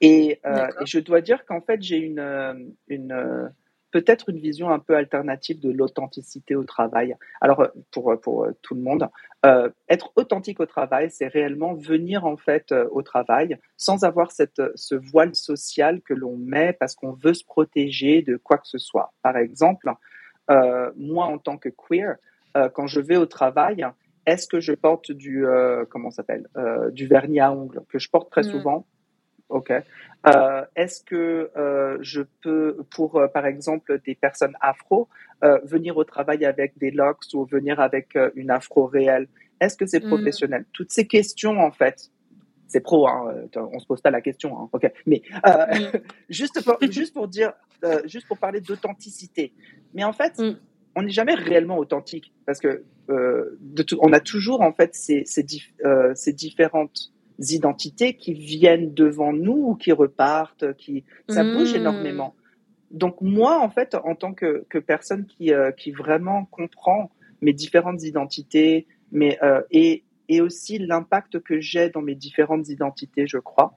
Et, et, je dois dire qu'en fait, j'ai une, une peut-être une vision un peu alternative de l'authenticité au travail. Alors euh, pour euh, pour euh, tout le monde, être authentique au travail, c'est réellement venir en fait au travail sans avoir cette ce voile social que l'on met parce qu'on veut se protéger de quoi que ce soit. Par exemple, moi en tant que queer, quand je vais au travail, est-ce que je porte du comment s'appelle du vernis à ongles que je porte très mmh. souvent? Ok. Euh, Est-ce que euh, je peux, pour euh, par exemple des personnes afro, venir au travail avec des locks ou venir avec une afro réelle Est-ce que c'est mm. professionnel? Toutes ces questions, en fait, c'est pro, hein, on se pose pas la question. Hein, ok. Mais mm. juste pour juste pour dire, juste pour parler d'authenticité. Mais en fait, mm. on n'est jamais réellement authentique parce que de on a toujours en fait ces, ces, ces différentes identités qui viennent devant nous ou qui repartent, qui ça bouge mmh. énormément. Donc moi, en fait, en tant que, que personne qui, euh, qui vraiment comprend mes différentes identités, mais euh, et, et aussi l'impact que j'ai dans mes différentes identités, je crois,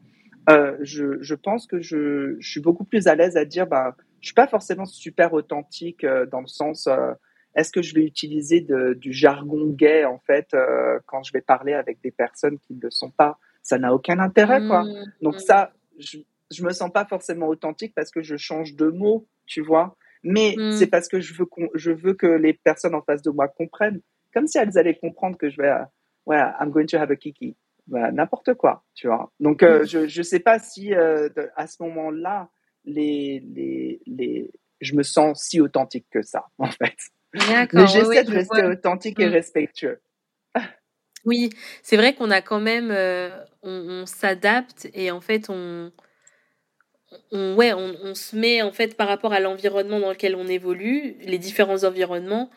euh, je, je pense que je, je suis beaucoup plus à l'aise à dire, bah, je suis pas forcément super authentique dans le sens, est-ce que je vais utiliser de, du jargon gay en fait quand je vais parler avec des personnes qui ne le sont pas? Ça n'a aucun intérêt, quoi. Mmh, Donc mmh. ça, je, je me sens pas forcément authentique parce que je change de mots, tu vois. Mais mmh. c'est parce que je veux, je veux que les personnes en face de moi comprennent, comme si elles allaient comprendre que je vais, ouais, I'm going to have a kiki. Bah, n'importe quoi, tu vois. Donc, euh, je je sais pas si euh, à ce moment-là, les, les, les, je me sens si authentique que ça, en fait. Mais j'essaie de rester authentique et respectueux. Oui, c'est vrai qu'on a quand même, euh, on, s'adapte et en fait on, on ouais, on, se met en fait par rapport à l'environnement dans lequel on évolue, les différents environnements,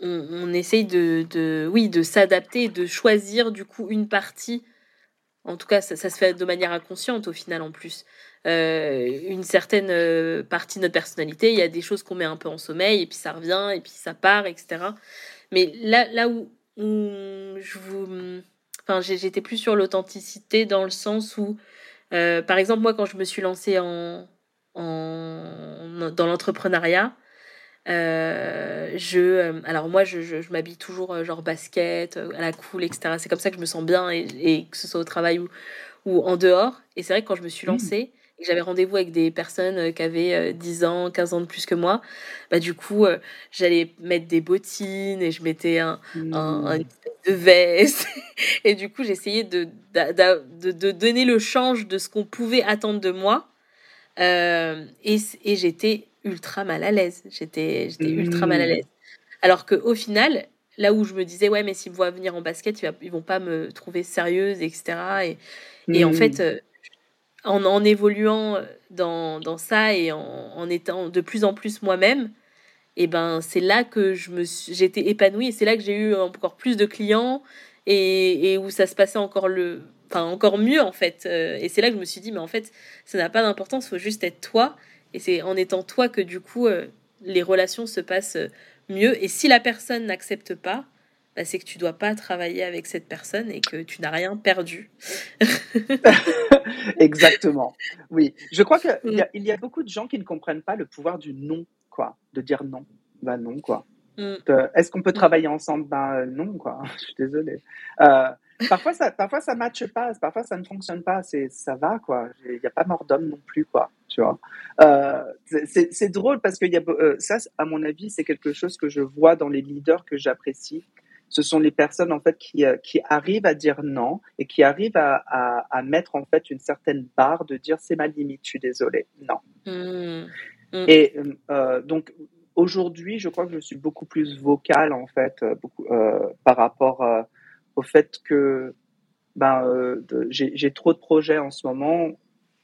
on, essaye de, de, oui, de s'adapter, de choisir du coup une partie. En tout cas, ça, se fait de manière inconsciente au final en plus. Euh, une certaine euh, partie de notre personnalité, il y a des choses qu'on met un peu en sommeil et puis ça revient et puis ça part, etc. Mais là, là où, je vous. Enfin, j'étais plus sur l'authenticité dans le sens où, euh, par exemple, moi, quand je me suis lancée en, en dans l'entrepreneuriat, euh, je, euh, alors moi, je, je, m'habille toujours genre basket, à la cool, etc. C'est comme ça que je me sens bien, et, et que ce soit au travail ou, ou en dehors. Et c'est vrai que quand je me suis mmh. lancée, j'avais rendez-vous avec des personnes euh, qui avaient 10 euh, ans, 15 ans de plus que moi, bah, du coup, euh, j'allais mettre des bottines et je mettais un, un, mmh. de veste. et du coup, j'essayais de, de, de, donner le change de ce qu'on pouvait attendre de moi. et, et j'étais ultra mal à l'aise. J'étais ultra mal à mmh. l'aise. Alors qu'au final, là où je me disais, ouais, mais s'ils me voient venir en basket, ils vont pas me trouver sérieuse, etc. Et, et en fait, mmh en, évoluant euh, dans, dans, ça et en, en, étant de plus en plus moi-même, et ben c'est là que je me j'étais épanouie et c'est là que j'ai eu encore plus de clients et, et, où ça se passait encore le enfin encore mieux en fait. Euh, et c'est là que je me suis dit mais en fait ça n'a pas d'importance faut juste être toi. Et c'est en étant toi que du coup euh, les relations se passent mieux. Et si la personne n'accepte pas bah, c'est que tu dois pas travailler avec cette personne et que tu n'as rien perdu. Exactement. Oui, je crois qu'il y, a, il y a beaucoup de gens qui ne comprennent pas le pouvoir du non, quoi, de dire non. Bah non, quoi. Mm. Est-ce qu'on peut travailler ensemble? Ben non, quoi. Je suis désolée. Euh, parfois ça, parfois ça matche pas, parfois ça ne fonctionne pas. C'est, ça va, quoi. Il n'y a pas mort d'homme non plus, quoi. Tu vois? Euh, c'est, c'est drôle parce que y a, euh, ça, à mon avis, c'est quelque chose que je vois dans les leaders que j'apprécie ce sont les personnes en fait qui, euh, qui arrivent à dire non et qui arrivent à, à, à mettre en fait une certaine barre de dire c'est ma limite, je suis désolé, non. Mmh. Mmh. Et euh, donc aujourd'hui, je crois que je suis beaucoup plus vocale en fait, euh, beaucoup euh, par rapport euh, au fait que ben j'ai trop de projets en ce moment.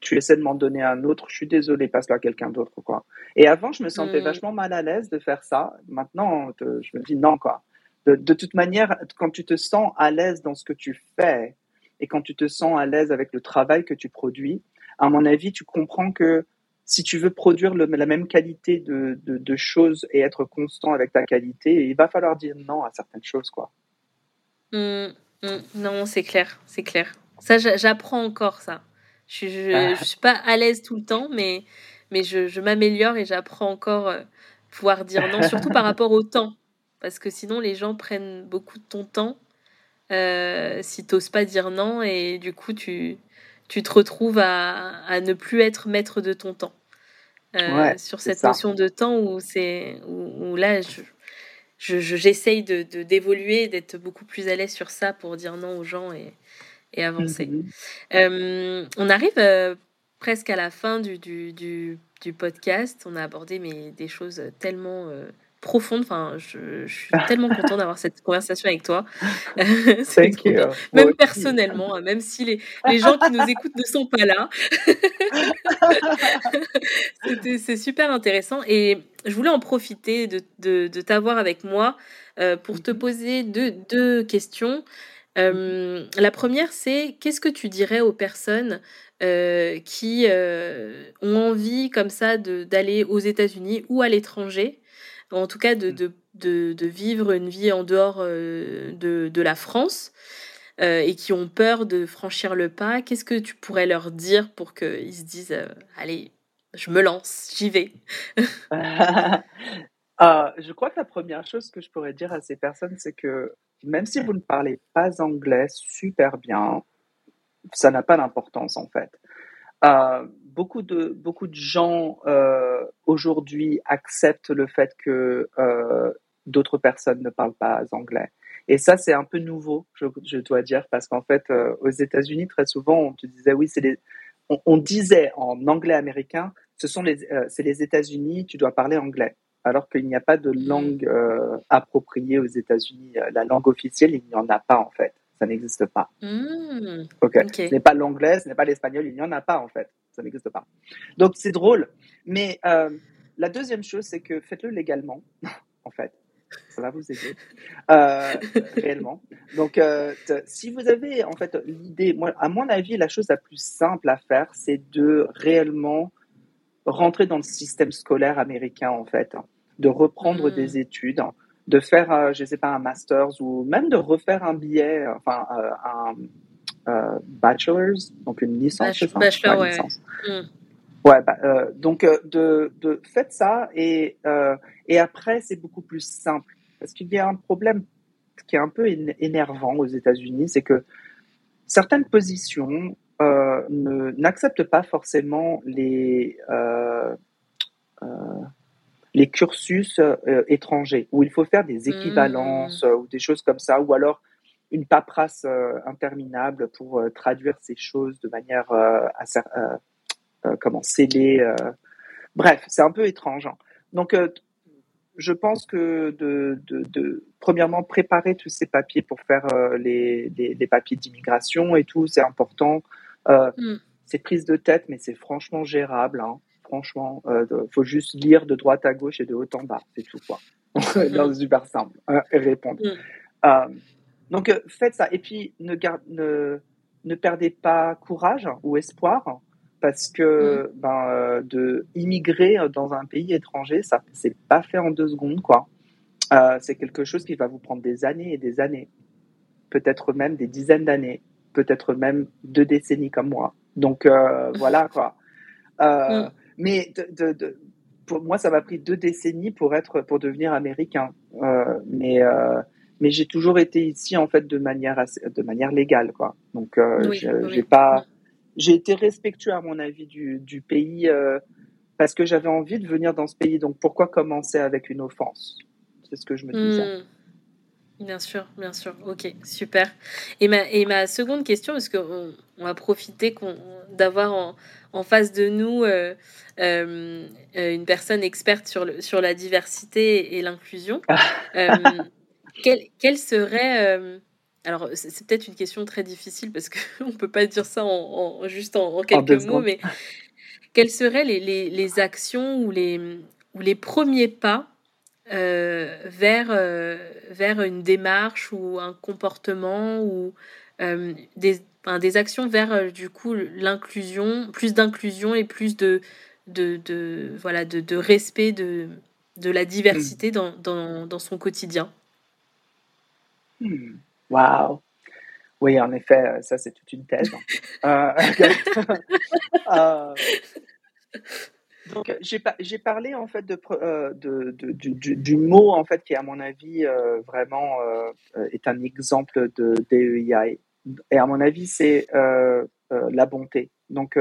Tu essaies de m'en donner un autre, je suis désolé, passe-le à quelqu'un d'autre quoi. Et avant, je me sentais mmh. vachement mal à l'aise de faire ça. Maintenant, je me dis non quoi de, toute manière, quand tu te sens à l'aise dans ce que tu fais et quand tu te sens à l'aise avec le travail que tu produis, à mon avis, tu comprends que si tu veux produire la même qualité de, de, choses et être constant avec ta qualité, il va falloir dire non à certaines choses, quoi. Mmh, mmh. non, c'est clair, c'est clair. Ça, j'apprends encore ça. Je, je, ah. suis pas à l'aise tout le temps, mais, mais je, je m'améliore et j'apprends encore euh, pouvoir dire non, surtout par rapport au temps parce que sinon les gens prennent beaucoup de ton temps euh, si t'oses pas dire non et du coup tu, tu te retrouves à, à ne plus être maître de ton temps. Euh, sur cette notion de temps où c'est où, là je, je, j'essaye de, d'évoluer, d'être beaucoup plus à l'aise sur ça pour dire non aux gens et, et avancer. Mhm. Euh, on arrive euh, presque à la fin du, du, du, du, podcast. On a abordé mais, des choses tellement profonde. Enfin, je, suis tellement contente d'avoir cette conversation avec toi. même personnellement, hein, même si les, les, gens qui nous écoutent ne sont pas là. c'est super intéressant. Et je voulais en profiter de, de, de t'avoir avec moi euh, pour te mhm. poser deux, deux questions. Euh, la première, c'est qu'est-ce que tu dirais aux personnes euh, qui ont envie comme ça d'aller aux États-Unis ou à l'étranger en tout cas de, mmh. de, de, vivre une vie en dehors euh, de, de la France euh, et qui ont peur de franchir le pas, qu'est-ce que tu pourrais leur dire pour qu'ils se disent euh, allez, je me lance, j'y vais? Ah, Je crois que la première chose que je pourrais dire à ces personnes, c'est que même si vous ne parlez pas anglais super bien, ça n'a pas d'importance en fait. Euh, beaucoup de beaucoup de gens euh, aujourd'hui acceptent le fait que euh, d'autres personnes ne parlent pas anglais. Et ça, c'est un peu nouveau, je, je dois dire, parce qu'en fait, aux États-Unis, très souvent, on te disait, oui, c'est les, on, on, disait en anglais américain, ce sont les, c'est les États-Unis, tu dois parler anglais. Alors qu'il n'y a pas de langue euh, appropriée aux États-Unis. La langue officielle, il n'y en a pas en fait. Ça n'existe pas. Mmh. ok. Ce n'est pas l'anglais, ce n'est pas l'espagnol, il n'y en a pas en fait. Ça n'existe pas. Donc c'est drôle. Mais la deuxième chose, c'est que faites-le légalement, en fait ça va vous aider euh, réellement. Donc, euh, si vous avez en fait l'idée, moi, à mon avis, la chose la plus simple à faire, c'est de réellement rentrer dans le système scolaire américain en fait, de reprendre hmm. des études, de faire, euh, je sais pas, un master's ou même de refaire un billet, enfin un bachelor's, donc une licence. bachelor, ouais. Licence. Hmm. Ouais, bah, euh, donc euh, de, de faites ça et euh, et après c'est beaucoup plus simple parce qu'il y a un problème qui est un peu énervant aux États-Unis, c'est que certaines positions euh, ne n'acceptent pas forcément les euh, euh, les cursus étrangers où il faut faire des équivalences mmh. ou des choses comme ça ou alors une paperasse interminable pour traduire ces choses de manière assez euh, comment sceller. Euh, bref, c'est un peu étrange. Hein. Donc, euh, je pense que de, de, de, premièrement préparer tous ces papiers pour faire les, les, les, papiers d'immigration et tout, c'est important. Euh, mm. C'est prise de tête, mais c'est franchement gérable. Hein. Franchement, il euh, faut juste lire de droite à gauche et de haut en bas, c'est tout quoi. c'est super simple hein, et répondre. Mm. Euh, donc faites ça et puis ne, garde, ne, ne perdez pas courage ou espoir parce que mm. ben, euh, de immigrer dans un pays étranger, ça c'est pas fait en deux secondes quoi. Euh, c'est quelque chose qui va vous prendre des années et des années, peut-être même des dizaines d'années, peut-être même deux décennies comme moi. Donc euh, voilà quoi. Mm. Mais de, de, pour moi, ça m'a pris deux décennies pour être pour devenir américain. mais mais j'ai toujours été ici en fait de manière assez, de manière légale quoi. Donc j'ai pas j'ai été respectueux à mon avis du, du pays euh, parce que j'avais envie de venir dans ce pays. Donc pourquoi commencer avec une offense? C'est ce que je me disais. Hmm. Bien sûr, bien sûr. Ok, super. Et ma, et ma seconde question, parce qu'on on va profiter d'avoir en, en, face de nous euh, euh, une personne experte sur, le, sur la diversité et l'inclusion. quelle, quelle serait alors, c'est peut-être une question très difficile parce qu'on ne peut pas dire ça en, juste en, quelques mots, mais quelles seraient les, les, actions ou les, ou les premiers pas euh, vers, euh, vers une démarche ou un comportement ou euh, des, actions vers du coup l'inclusion, plus d'inclusion et plus de, de, voilà, de, respect de, de la diversité dans, dans, son quotidien mmh. Wow. Oui, en effet, ça c'est toute une thèse. euh, donc j'ai parlé en fait de, euh, du, mot en fait qui à mon avis euh, vraiment est un exemple de DEI et à mon avis c'est la bonté. Donc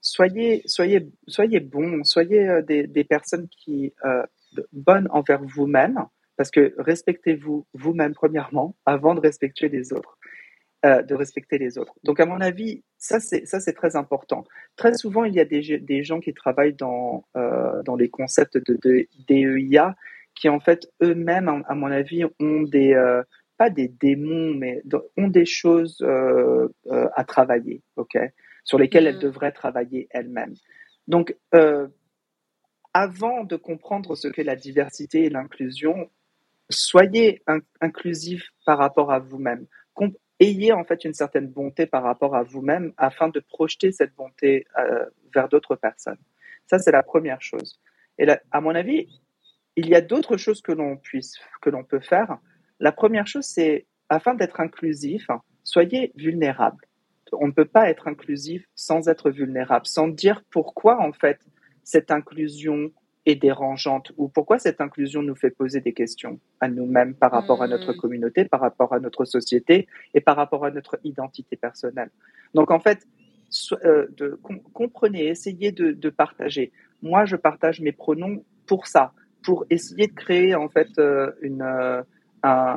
soyez soyez soyez bons, soyez des, des personnes qui bonnes envers vous-même parce que respectez-vous vous-même premièrement avant de respecter les autres. Euh, de respecter les autres. Donc, à mon avis, ça c'est ça c'est très important. Très souvent, il y a des, des gens qui travaillent dans euh, dans les concepts de, de DEIA qui en fait eux-mêmes, à mon avis, ont des euh, pas des démons, mais ont des choses à travailler, ok, sur lesquelles elles mmh. devraient travailler elles-mêmes. Donc, avant de comprendre ce qu'est la diversité et l'inclusion, soyez inclusif par rapport à vous-même. Ayez en fait une certaine bonté par rapport à vous-même afin de projeter cette bonté euh, vers d'autres personnes. Ça, c'est la première chose. Et à mon avis, il y a d'autres choses que l'on puisse, que l'on peut faire. La première chose, c'est afin d'être inclusif, soyez vulnérable. On ne peut pas être inclusif sans être vulnérable, sans dire pourquoi en fait cette inclusion est dérangeante ou pourquoi cette inclusion nous fait poser des questions à nous-mêmes par rapport à notre mmh. communauté, par rapport à notre société et par rapport à notre identité personnelle. Donc en fait, euh, de, comprenez, essayez de, de, partager. Moi, je partage mes pronoms pour ça, pour essayer de créer en fait euh, une, euh,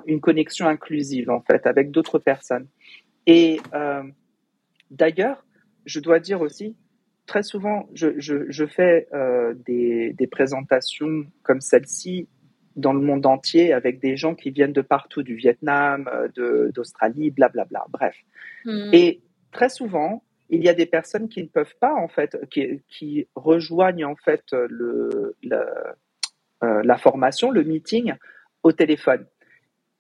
une connexion inclusive en fait avec d'autres personnes. Et d'ailleurs, je dois dire aussi, très souvent, je, je, je fais des, des, présentations comme celle-ci dans le monde entier avec des gens qui viennent de partout, du Vietnam, d'Australie, blablabla, bref. Hmm. Et très souvent, il y a des personnes qui ne peuvent pas en fait, qui, qui rejoignent en fait le, euh, la formation, le meeting au téléphone.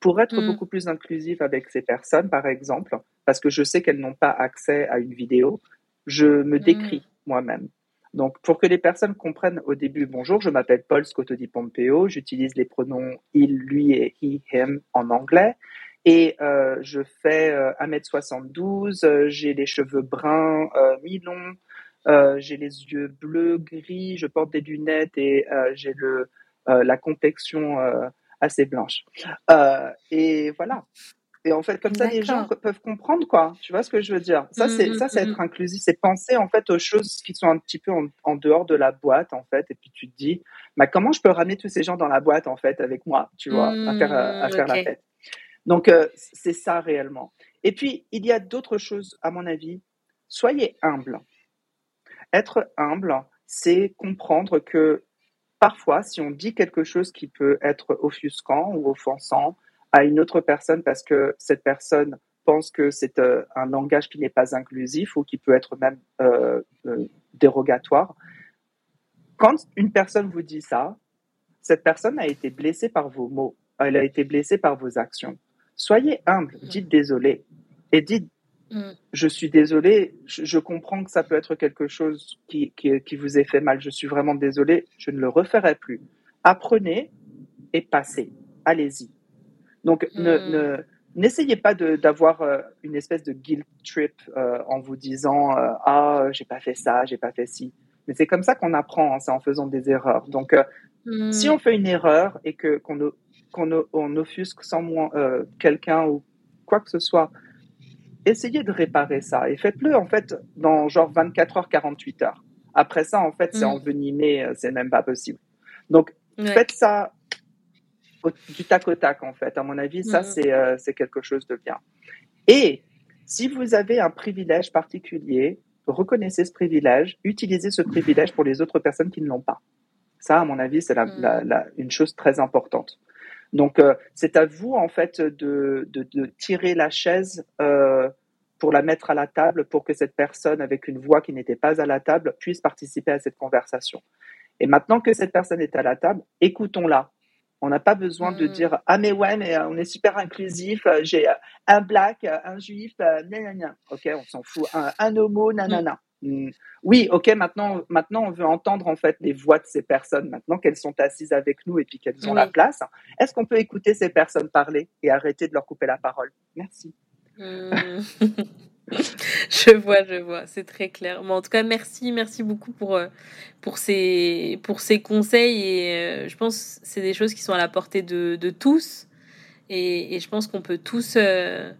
Pour être mm. beaucoup plus inclusive avec ces personnes, par exemple, parce que je sais qu'elles n'ont pas accès à une vidéo, je me mm. décris moi-même. Donc, pour que les personnes comprennent au début, bonjour, je m'appelle Paul Scotto Pompeo, j'utilise les pronoms il, lui et he, him en anglais. Et euh, je fais 1m72, euh, euh, j'ai les cheveux bruns mi-longs, j'ai les yeux bleus, gris, je porte des lunettes et j'ai le la complexion assez blanche. et voilà. Et en fait, comme ça, les gens peuvent comprendre, quoi. Tu vois ce que je veux dire? Ça, c'est ça, c'est mmh, être mmh. inclusif, c'est penser en fait aux choses qui sont un petit peu en, dehors de la boîte, en fait. Et puis tu te dis, bah, comment je peux ramener tous ces gens dans la boîte, en fait, avec moi, tu vois, à faire à faire la fête? Donc, euh, c'est ça réellement. Et puis, il y a d'autres choses, à mon avis. Soyez humble. Être humble, c'est comprendre que parfois, si on dit quelque chose qui peut être offusquant ou offensant à une autre personne parce que cette personne pense que c'est euh, un langage qui n'est pas inclusif ou qui peut être même euh, dérogatoire, quand une personne vous dit ça, cette personne a été blessée par vos mots, elle a été blessée par vos actions. Soyez humble, mm. dites désolé. Et dites, mm. je suis désolé, je, comprends que ça peut être quelque chose qui, qui, vous ait fait mal, je suis vraiment désolé, je ne le referai plus. Apprenez et passez. Allez-y. Donc, ne, mm. n'essayez pas d'avoir euh, une espèce de guilt trip euh, en vous disant euh, ah j'ai pas fait ça, j'ai pas fait ci. Mais c'est comme ça qu'on apprend, hein, c'est en faisant des erreurs. Donc, si on fait une erreur et que qu'on qu'on on offusque sans moins quelqu'un ou quoi que ce soit, essayez de réparer ça et faites-le en fait dans genre 24 heures, 48 heures. Après ça, en fait, c'est mm. envenimé, c'est même pas possible. Donc, faites ça du tac au tac, en fait. À mon avis, ça, mm. euh, c'est quelque chose de bien. Et si vous avez un privilège particulier, reconnaissez ce privilège, utilisez ce privilège pour les autres personnes qui ne l'ont pas. Ça, à mon avis, c'est mm. une chose très importante. Donc, euh, c'est à vous, en fait, de, de, de tirer la chaise euh, pour la mettre à la table, pour que cette personne avec une voix qui n'était pas à la table puisse participer à cette conversation. Et maintenant que cette personne est à la table, écoutons-la. On n'a pas besoin de hmm. dire ah mais ouais mais euh, on est super inclusif. J'ai un black, un juif, nanana. Ok, on s'en fout. Un, un homo, nanana. Mm. Oui, ok, maintenant, maintenant, on veut entendre en fait les voix de ces personnes, maintenant qu'elles sont assises avec nous et puis qu'elles ont la place. Est-ce qu'on peut écouter ces personnes parler et arrêter de leur couper la parole? Merci. Mm. je vois, je vois, c'est très clair. en tout cas, merci, merci beaucoup pour, euh, pour, ces, pour ces conseils et euh, je pense que c'est des choses qui sont à la portée de, de tous et, je pense qu'on peut tous... Euh,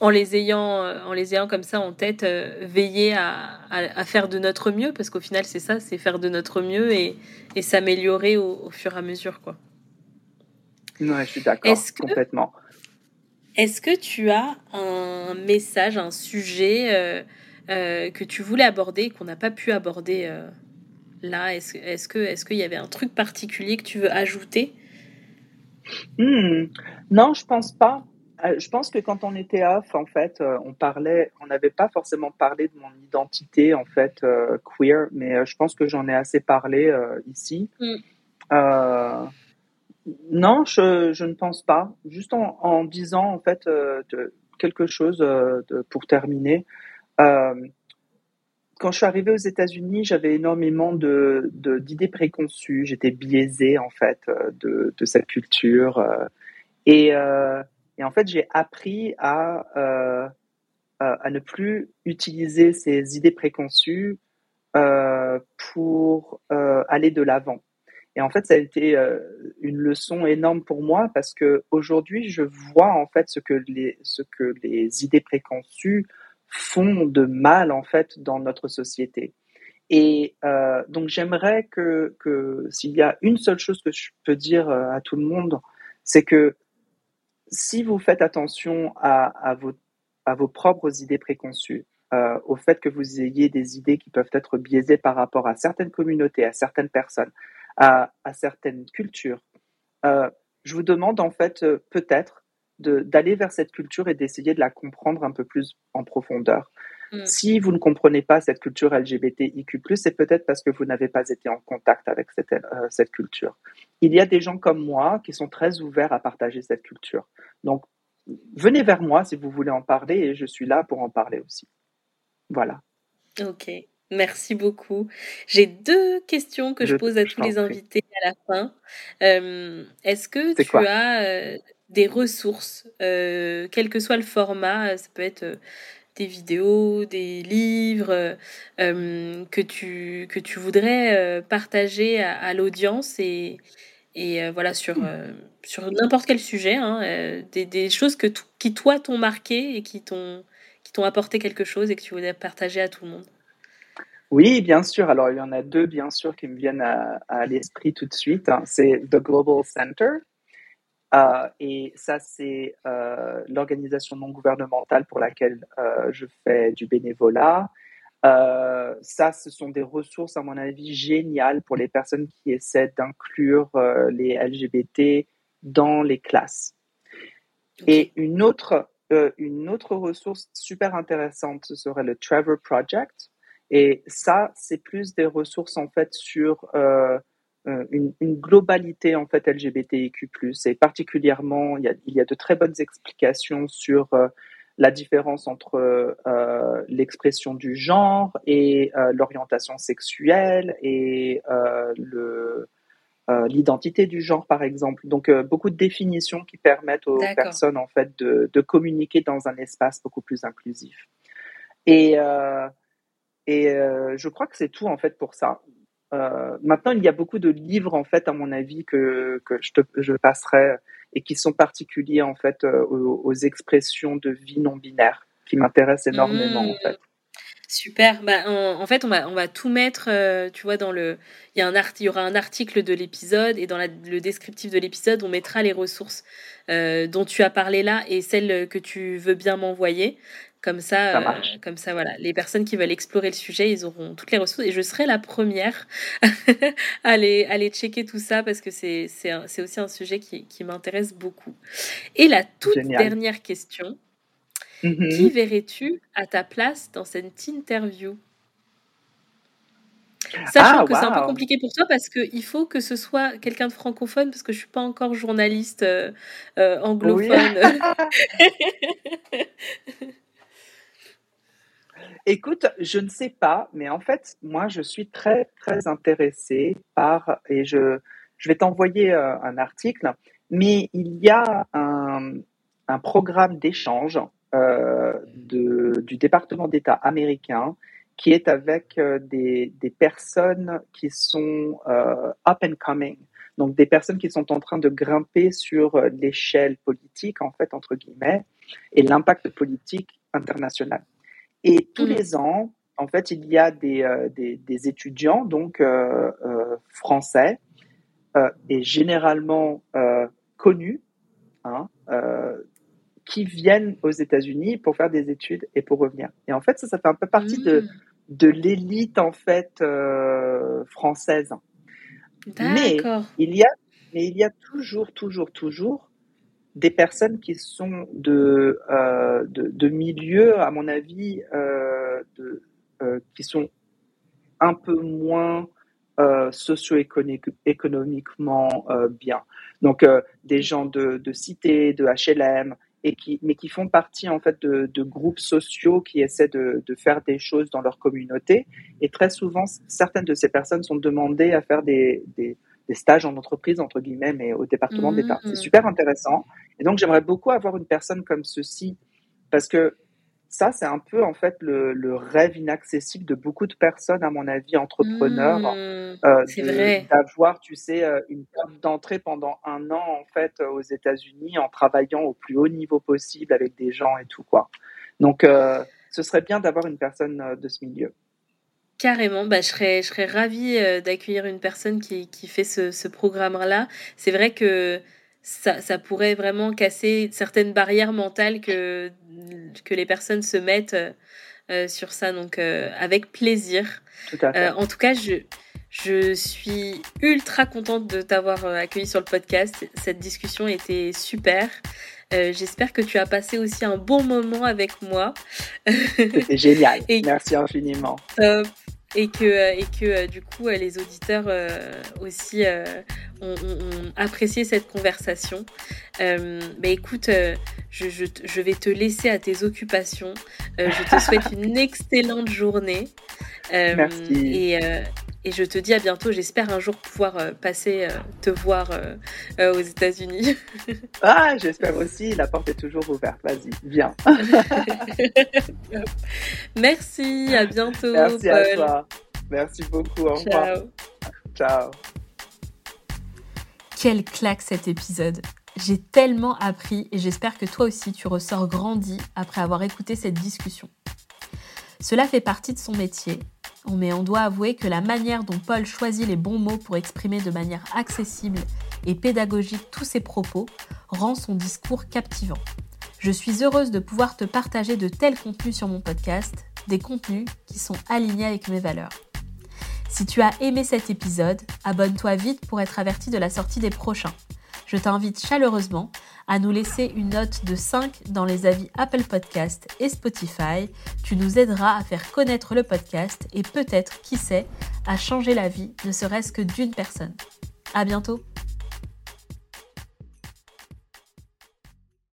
en les ayant, en les ayant comme ça en tête, euh, veiller à, à, faire de notre mieux, parce qu'au final, c'est ça, c'est faire de notre mieux et, et s'améliorer au, fur et à mesure, quoi. Ouais, je suis d'accord, complètement. Est-ce que tu as un message, un sujet euh, que tu voulais aborder qu'on n'a pas pu aborder là? Est-ce est que est-ce qu'il y avait un truc particulier que tu veux ajouter? Hmm. Non, je pense pas. Euh, je pense que quand on était off, en fait, euh, on parlait, on n'avait pas forcément parlé de mon identité, en fait, euh, queer, mais je pense que j'en ai assez parlé ici. Mm. Non, je, ne pense pas. Juste en, disant, en fait, de, quelque chose de, pour terminer. quand je suis arrivée aux États-Unis, j'avais énormément de, d'idées préconçues. J'étais biaisée, en fait, de, cette culture. et et en fait, j'ai appris à, euh, à ne plus utiliser ces idées préconçues euh, pour euh, aller de l'avant. Et en fait, ça a été une leçon énorme pour moi parce que aujourd'hui, je vois en fait ce que les idées préconçues font de mal en fait dans notre société. Et euh, donc j'aimerais que, s'il y a une seule chose que je peux dire à tout le monde, c'est que si vous faites attention à, vos, propres idées préconçues, euh, au fait que vous ayez des idées qui peuvent être biaisées par rapport à certaines communautés, à certaines personnes, à, à certaines cultures, euh, je vous demande en fait euh, peut-être d'aller vers cette culture et d'essayer de la comprendre un peu plus en profondeur. Mm. Si vous ne comprenez pas cette culture LGBTIQ+, c'est peut-être parce que vous n'avez pas été en contact avec cette, euh, cette culture. Il y a des gens comme moi qui sont très ouverts à partager cette culture. Donc, venez vers moi si vous voulez en parler et je suis là pour en parler aussi. Voilà. Ok. Merci beaucoup. J'ai deux questions que je, pose à tous les invités à la fin. Euh, est-ce que tu as euh, des ressources, quel que soit le format, ça peut être des vidéos, des livres euh, que, tu, que tu voudrais euh, partager à, l'audience et, et euh, voilà sur, sur n'importe quel sujet, hein, des, des, choses que qui toi t'ont marqué et qui t'ont qui t'ont apporté quelque chose et que tu voudrais partager à tout le monde? Oui, bien sûr. Alors, il y en a deux, bien sûr, qui me viennent à, l'esprit tout de suite. Hein. C'est The Global Center, euh, et ça, c'est euh, l'organisation non gouvernementale pour laquelle euh, je fais du bénévolat. Ça, ce sont des ressources, à mon avis, géniales pour les personnes qui essaient d'inclure les LGBT dans les classes. Et une autre, une autre ressource super intéressante, ce serait le Trevor Project. Et ça, c'est plus des ressources en fait sur euh, une, une, globalité en fait LGBTIQ+. Et particulièrement, il y a, il y a de très bonnes explications sur euh, la différence entre euh, l'expression du genre et euh, l'orientation sexuelle et le l'identité du genre, par exemple. Donc, beaucoup de définitions qui permettent aux personnes, en fait, de, de, communiquer dans un espace beaucoup plus inclusif. Et, et je crois que c'est tout, en fait, pour ça. Euh, maintenant, il y a beaucoup de livres, en fait, à mon avis, que, que je, te, je passerai et qui sont particuliers, en fait, euh, aux, expressions de vie non binaire, qui m'intéressent énormément, en fait. Super. Bah, en, fait, on va, on va tout mettre, euh, tu vois, dans le. Il y, a un art, il y aura un article de l'épisode et dans la, le descriptif de l'épisode, on mettra les ressources dont tu as parlé là et celles que tu veux bien m'envoyer. Comme ça, euh, comme ça, voilà. Les personnes qui veulent explorer le sujet, ils auront toutes les ressources et je serai la première à, aller, à aller checker tout ça parce que c'est, aussi un sujet qui, qui m'intéresse beaucoup. Et la toute dernière question mm-hmm. Qui verrais-tu à ta place dans cette interview? Sachant ah, que c'est un peu compliqué pour toi parce qu'il faut que ce soit quelqu'un de francophone parce que je suis pas encore journaliste euh, euh, anglophone. Écoute, je ne sais pas, mais en fait, moi, je suis très, très intéressée par, et je, je vais t'envoyer euh, un article, mais il y a un, programme d'échange euh, du département d'État américain qui est avec euh, des, personnes qui sont up and coming, donc des personnes qui sont en train de grimper sur l'échelle politique, en fait, entre guillemets, et l'impact politique international. Et tous mmh. les ans, en fait, il y a des, euh, des, des étudiants, donc euh, euh, français, euh, et généralement euh, connus, hein, qui viennent aux États-Unis pour faire des études et pour revenir. Et en fait, ça, ça fait un peu partie de, mmh. de l'élite en fait française. Mais il y a, mais il y a toujours, toujours, toujours des personnes qui sont de, euh, de, de, milieux, à mon avis, euh, euh, qui sont un peu moins socio-économiquement bien. Donc des gens de, de cité, de HLM, et qui, mais qui font partie en fait de, de groupes sociaux qui essaient de, de, faire des choses dans leur communauté. Et très souvent, certaines de ces personnes sont demandées à faire des des stages en entreprise, entre guillemets, mais au département d'État. C'est mmh. super intéressant. Et donc, j'aimerais beaucoup avoir une personne comme ceci, parce que ça, c'est un peu en fait le, rêve inaccessible de beaucoup de personnes, à mon avis, entrepreneurs, mmh, euh, d'avoir, tu sais, euh, une porte d'entrée pendant un an en fait euh, aux États-Unis en travaillant au plus haut niveau possible avec des gens et tout quoi. Donc, ce serait bien d'avoir une personne de ce milieu. Carrément, bah, je, serais, je serais ravie d'accueillir une personne qui, qui fait ce, ce programme-là. C'est vrai que ça, ça, pourrait vraiment casser certaines barrières mentales que, que les personnes se mettent euh, sur ça. Donc, euh, avec plaisir. Euh, en tout cas, je, je suis ultra contente de t'avoir accueilli sur le podcast. Cette discussion était super. J'espère que tu as passé aussi un bon moment avec moi. C'était génial. Merci infiniment et que, euh, et que euh, du coup euh, les auditeurs aussi ont, apprécié cette conversation. bah écoute, je, je, je, vais te laisser à tes occupations. je te souhaite une excellente journée. Merci. Et, et je te dis à bientôt. J'espère un jour pouvoir euh, passer euh, te voir euh, aux États-Unis. ah, j'espère aussi. La porte est toujours ouverte. Vas-y, viens. Merci. À bientôt. Merci à toi. Merci beaucoup. Au revoir. Ciao. Ciao. Quelle claque cet épisode. J'ai tellement appris et j'espère que toi aussi tu ressors grandi après avoir écouté cette discussion. Cela fait partie de son métier mais on doit avouer que la manière dont Paul choisit les bons mots pour exprimer de manière accessible et pédagogique tous ses propos rend son discours captivant. Je suis heureuse de pouvoir te partager de tels contenus sur mon podcast, des contenus qui sont alignés avec mes valeurs. Si tu as aimé cet épisode, abonne-toi vite pour être averti de la sortie des prochains. Je t'invite chaleureusement à nous laisser une note de 5 dans les avis Apple Podcast et Spotify. Tu nous aideras à faire connaître le podcast et peut-être, qui sait, à changer la vie, ne serait-ce que d'une personne. À bientôt!